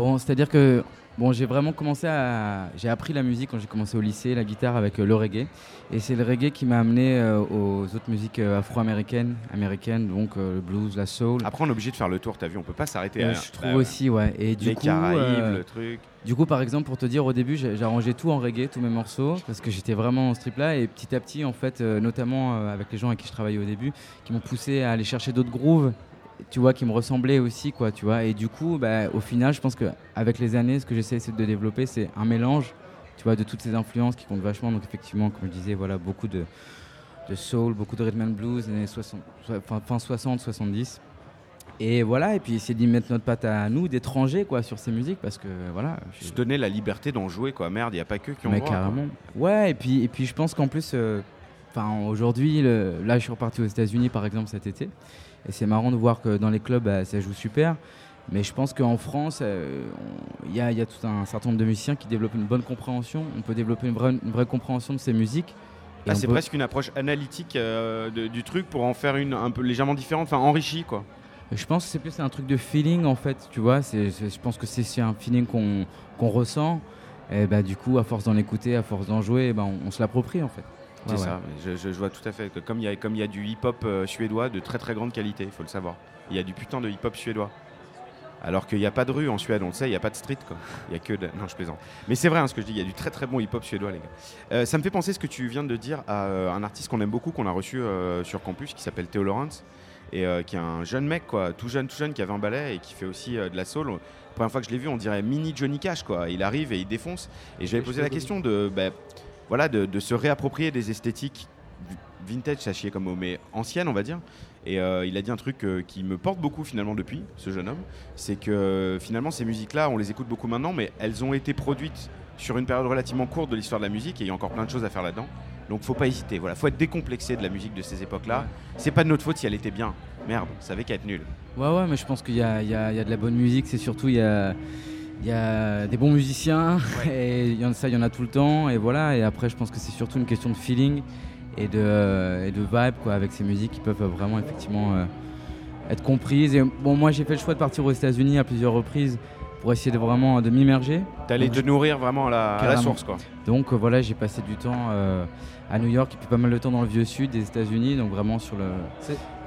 Bon, c'est-à-dire que bon, j'ai vraiment commencé à. J'ai appris la musique quand j'ai commencé au lycée, la guitare avec euh, le reggae. Et c'est le reggae qui m'a amené euh, aux autres musiques euh, afro-américaines, américaines, donc le blues, la soul. Après, on est obligé de faire le tour, t'as vu, on peut pas s'arrêter à. je trouve aussi, ouais. Et du les coup, Caraïbes, le truc. Du coup, par exemple, pour te dire, au début, arrangé tout en reggae, tous mes morceaux, parce que j'étais vraiment en strip là. Et petit à petit, en fait, euh, notamment euh, avec les gens avec qui je travaillais au début, qui m'ont poussé à aller chercher d'autres grooves, tu vois, qui me ressemblaient aussi, quoi, tu vois. Et du coup, bah, au final, je pense qu'avec les années, ce que j'essaie de développer, c'est un mélange, tu vois, de toutes ces influences qui comptent vachement. Donc, effectivement, comme je disais, voilà, beaucoup de, de soul, beaucoup de rhythm and blues, années 60, so- fin, fin 60, 70. Et voilà, et puis essayer d'y mettre notre patte à nous, d'étrangers, quoi, sur ces musiques, parce que voilà. je- Se donner la liberté d'en jouer, quoi. Merde, il n'y a pas que qui ont mais quoi. carrément. Ouais, et puis, et puis je pense qu'en plus, euh, aujourd'hui, là je suis reparti aux États-Unis par exemple cet été, et c'est marrant de voir que dans les clubs bah, ça joue super. Mais je pense qu'en France, euh, il y, a, il y a tout un certain nombre de musiciens qui développent une bonne compréhension. On peut développer une vraie, une vraie compréhension de ces musiques. Ah, c'est peut- presque une approche analytique euh, de- du truc pour en faire une un peu légèrement différente, enfin enrichie, quoi. Je pense que c'est plus un truc de feeling en fait, tu vois. Je pense que c'est, un feeling qu'on, qu'on ressent. Et bah, du coup, à force d'en écouter, à force d'en jouer, bah, on, on se l'approprie en fait. C'est Ouais, ouais. ça, je, je- je vois tout à fait que comme il y a, comme il y a du hip-hop euh, suédois de très très grande qualité, il faut le savoir. Il y a du putain de hip-hop suédois. Alors qu'il n'y a pas de rue en Suède, on le sait, il n'y a pas de street quoi. Il y a que de... Non, je plaisante. Mais c'est vrai hein, ce que je dis, il y a du très très bon hip-hop suédois les gars. Euh, ça me fait penser ce que tu viens de dire à euh, un artiste qu'on aime beaucoup, qu'on a reçu euh, sur campus, qui s'appelle Théo Lawrence, et euh, qui est un jeune mec quoi, tout jeune, tout jeune, qui avait un ballet et qui fait aussi euh, de la soul. La première fois que je l'ai vu, on dirait mini Johnny Cash quoi. Il arrive et il défonce. Et j'avais posé la question de, bah, voilà, de, se réapproprier des esthétiques vintage, ça comme mot, mais anciennes, on va dire. Et euh, il a dit un truc euh, qui me porte beaucoup finalement depuis, ce jeune homme, c'est que finalement ces musiques-là, on les écoute beaucoup maintenant, mais elles ont été produites sur une période relativement courte de l'histoire de la musique et il y a encore plein de choses à faire là-dedans. Donc faut pas hésiter, voilà, faut être décomplexé de la musique de ces époques-là. C'est pas de notre faute si elle était bien. Merde, ça avait qu'à être nul. Ouais, ouais, mais je pense qu'il y y a de la bonne musique, c'est surtout il y a, il y a des bons musiciens, et il y en, ça, il y en a tout le temps, et voilà. Et après, je pense que c'est surtout une question de feeling et de, et de vibe, quoi, avec ces musiques qui peuvent vraiment, effectivement, euh, être comprises. Et bon, moi, j'ai fait le choix de partir aux États-Unis à plusieurs reprises pour essayer de vraiment de m'immerger. T'allais Donc, te nourrir vraiment à la, à la source, quoi. Donc euh, voilà, j'ai passé du temps euh, à New York et puis pas mal de temps dans le vieux sud des États-Unis, donc vraiment sur le.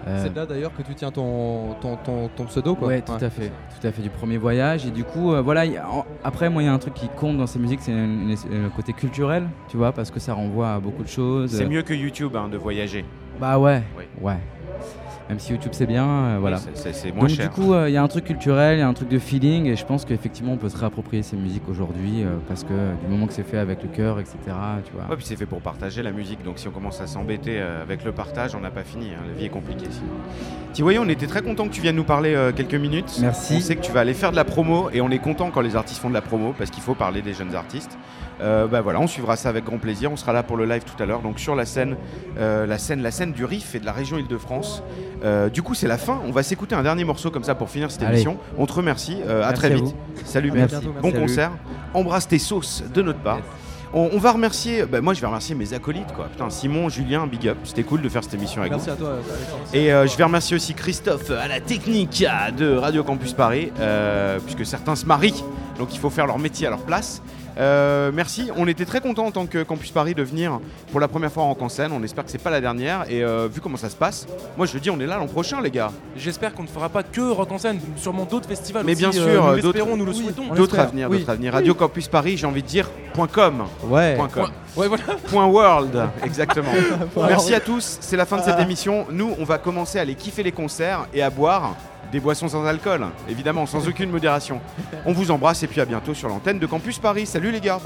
C'est euh, c'est là d'ailleurs que tu tiens ton, ton, ton, ton pseudo quoi. Ouais, tout à fait, tout à fait du premier voyage et du coup euh, voilà. y a- en- après moi il y a un truc qui compte dans ces musiques, c'est le côté culturel, tu vois, parce que ça renvoie à beaucoup de choses. C'est mieux que YouTube hein, de voyager. Bah ouais, Oui. ouais. Même si YouTube c'est bien, euh, voilà. c'est- moins Donc cher. du coup euh, il y a un truc culturel, il y a un truc de feeling et je pense qu'effectivement on peut se réapproprier ces musiques aujourd'hui euh, parce que du moment que c'est fait avec le cœur, etc. Tu vois. Ouais, puis c'est fait pour partager la musique, donc si on commence à s'embêter avec le partage, on n'a pas fini. hein. La vie est compliquée. Tivoyo, on était très content que tu viennes nous parler quelques minutes. Merci. On sait que tu vas aller faire de la promo et on est content quand les artistes font de la promo parce qu'il faut parler des jeunes artistes. Euh, bah voilà, on suivra ça avec grand plaisir. On sera là pour le live tout à l'heure, donc sur la scène, euh, la scène, la scène du Riff et de la région Île-de-France. Euh, du coup, c'est la fin. On va s'écouter un dernier morceau comme ça pour finir cette Allez. émission. On te remercie. euh, à très vite. Salut, Merci. merci. Bon Salut. concert. Embrasse tes sauces de notre part. On, on va remercier, bah, moi je vais remercier mes acolytes quoi. Putain, Simon, Julien, big up. C'était cool de faire cette émission avec Merci vous. à toi. Et euh, je vais remercier aussi Christophe à la technique de Radio Campus Paris, euh, puisque certains se marient, donc il faut faire leur métier à leur place. Euh, merci, on était très contents en tant que Campus Paris de venir pour la première fois en en scène. On espère que c'est pas la dernière. Et euh, vu comment ça se passe, moi je dis on est là l'an prochain, les gars. J'espère qu'on ne fera pas que Rock en scène, sûrement d'autres festivals Mais aussi, bien euh, sûr, nous l'espérons, nous le oui, souhaitons. D'autres à venir, d'autres à venir. Radio Campus Paris, j'ai envie de dire .com. Ouais. Point .com. Ouais, voilà. Point .world, exactement. Point Merci à tous, c'est la fin de cette Ah. émission. Nous, on va commencer à aller kiffer les concerts et à boire des boissons sans alcool, évidemment, sans aucune modération. On vous embrasse et puis à bientôt sur l'antenne de Campus Paris. Salut les gars